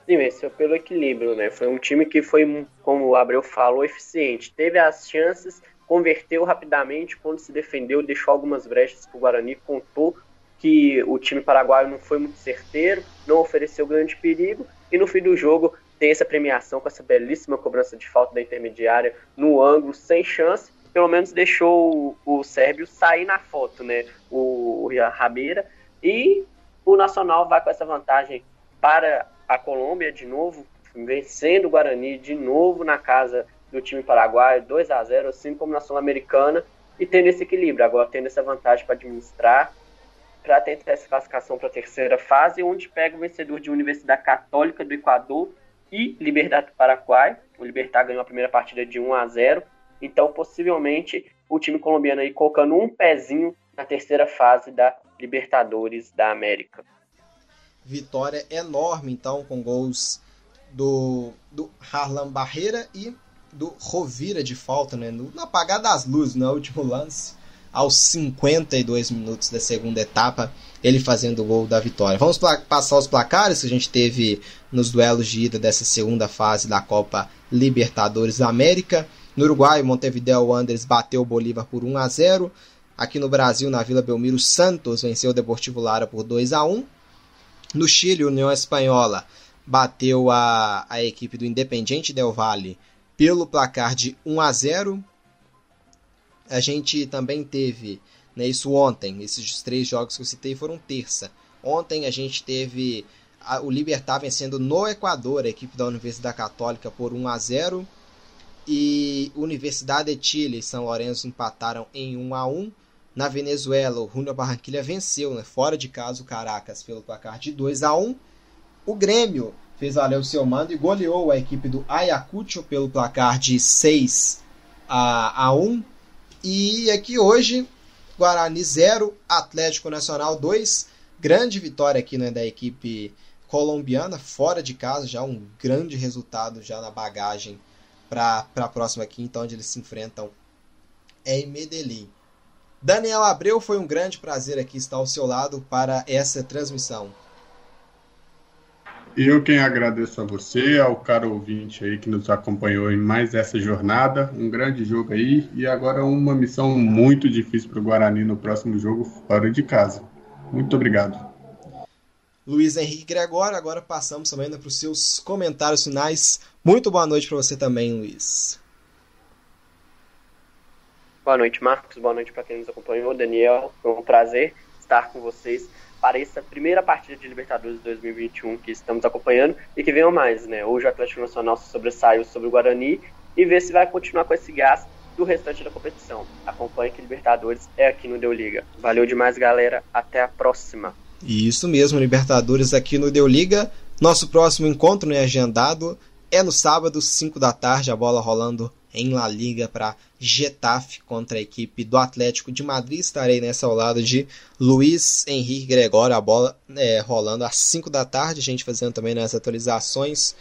Sim, venceu pelo equilíbrio, né? Foi um time que foi, como o Abreu falou, eficiente. Teve as chances, converteu rapidamente, quando se defendeu, deixou algumas brechas para o Guarani, contou que o time paraguaio não foi muito certeiro, não ofereceu grande perigo, e no fim do jogo tem essa premiação com essa belíssima cobrança de falta da intermediária no ângulo, sem chance, pelo menos deixou o, o Sérvio sair na foto, né? O, o Rabeira. E o Nacional vai com essa vantagem para a Colômbia de novo, vencendo o Guarani de novo na casa do time paraguaio, 2 a 0 assim como na Sul-Americana, e tendo esse equilíbrio, agora tendo essa vantagem para administrar, para tentar essa classificação para a terceira fase, onde pega o vencedor de Universidade Católica do Equador e Liberdade do Paraguai. O Libertar ganhou a primeira partida de 1 a 0. Então, possivelmente, o time colombiano aí colocando um pezinho na terceira fase da Libertadores da América. Vitória enorme, então, com gols do, do Harlan Barreira e do Rovira de falta, né? No, no apagar das luzes, no último lance, aos 52 minutos da segunda etapa ele fazendo o gol da vitória. Vamos passar os placares que a gente teve nos duelos de ida dessa segunda fase da Copa Libertadores da América. No Uruguai, Montevideo Wanderers bateu o Bolívar por 1 a 0. Aqui no Brasil, na Vila Belmiro, Santos venceu o Deportivo Lara por 2 a 1. No Chile, União Espanhola bateu a, a equipe do Independiente Del Valle pelo placar de 1 a 0. A gente também teve né? Isso ontem, esses três jogos que eu citei foram terça. Ontem a gente teve a, o Libertar vencendo no Equador a equipe da Universidade Católica por 1 a 0 e Universidade de Chile e São Lourenço empataram em 1 a 1. Na Venezuela, o Junior Barranquilla venceu, né, fora de casa, o Caracas pelo placar de 2 a 1. O Grêmio fez valer o seu mando e goleou a equipe do Ayacucho pelo placar de 6 a, a 1. E aqui hoje Guarani 0, Atlético Nacional 2. Grande vitória aqui né, da equipe colombiana, fora de casa, já um grande resultado já na bagagem para a próxima quinta, onde eles se enfrentam em Medellín. Daniel Abreu, foi um grande prazer aqui estar ao seu lado para essa transmissão. Eu quem agradeço a você, ao caro ouvinte aí que nos acompanhou em mais essa jornada. Um grande jogo aí e agora uma missão muito difícil para o Guarani no próximo jogo fora de casa. Muito obrigado. Luiz Henrique Gregório, agora passamos também para os seus comentários finais. Muito boa noite para você também, Luiz. Boa noite, Marcos. Boa noite para quem nos acompanhou. Daniel, foi um prazer estar com vocês para essa primeira partida de Libertadores de 2021 que estamos acompanhando e que venham mais, né? Hoje o Atlético Nacional se sobressaiu sobre o Guarani e ver se vai continuar com esse gás do restante da competição. Acompanhe que Libertadores é aqui no Deu Liga. Valeu demais, galera. Até a próxima. Isso mesmo, Libertadores aqui no Deu Liga. Nosso próximo encontro né, agendado é no sábado, 5 da tarde, a bola rolando em La Liga para Getafe contra a equipe do Atlético de Madrid. Estarei nessa ao lado de Luiz Henrique Gregório, a bola é, rolando às 5 da tarde, a gente fazendo também nas atualizações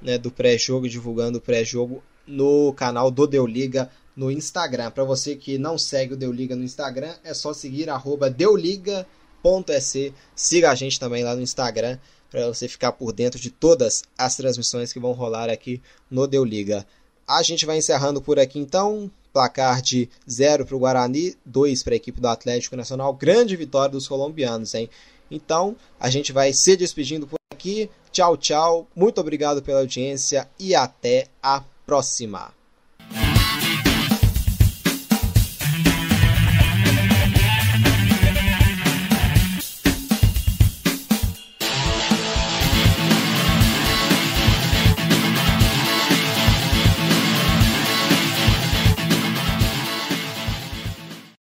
né, do pré-jogo, divulgando o pré-jogo no canal do Deu Liga no Instagram. Para você que não segue o Deu Liga no Instagram, é só seguir deuliga.sc. Siga a gente também lá no Instagram para você ficar por dentro de todas as transmissões que vão rolar aqui no Deu Liga. A gente vai encerrando por aqui então. Placar de 0 para o Guarani, 2 para a equipe do Atlético Nacional. Grande vitória dos colombianos, hein? Então, a gente vai se despedindo por aqui. Tchau, tchau. Muito obrigado pela audiência e até a próxima.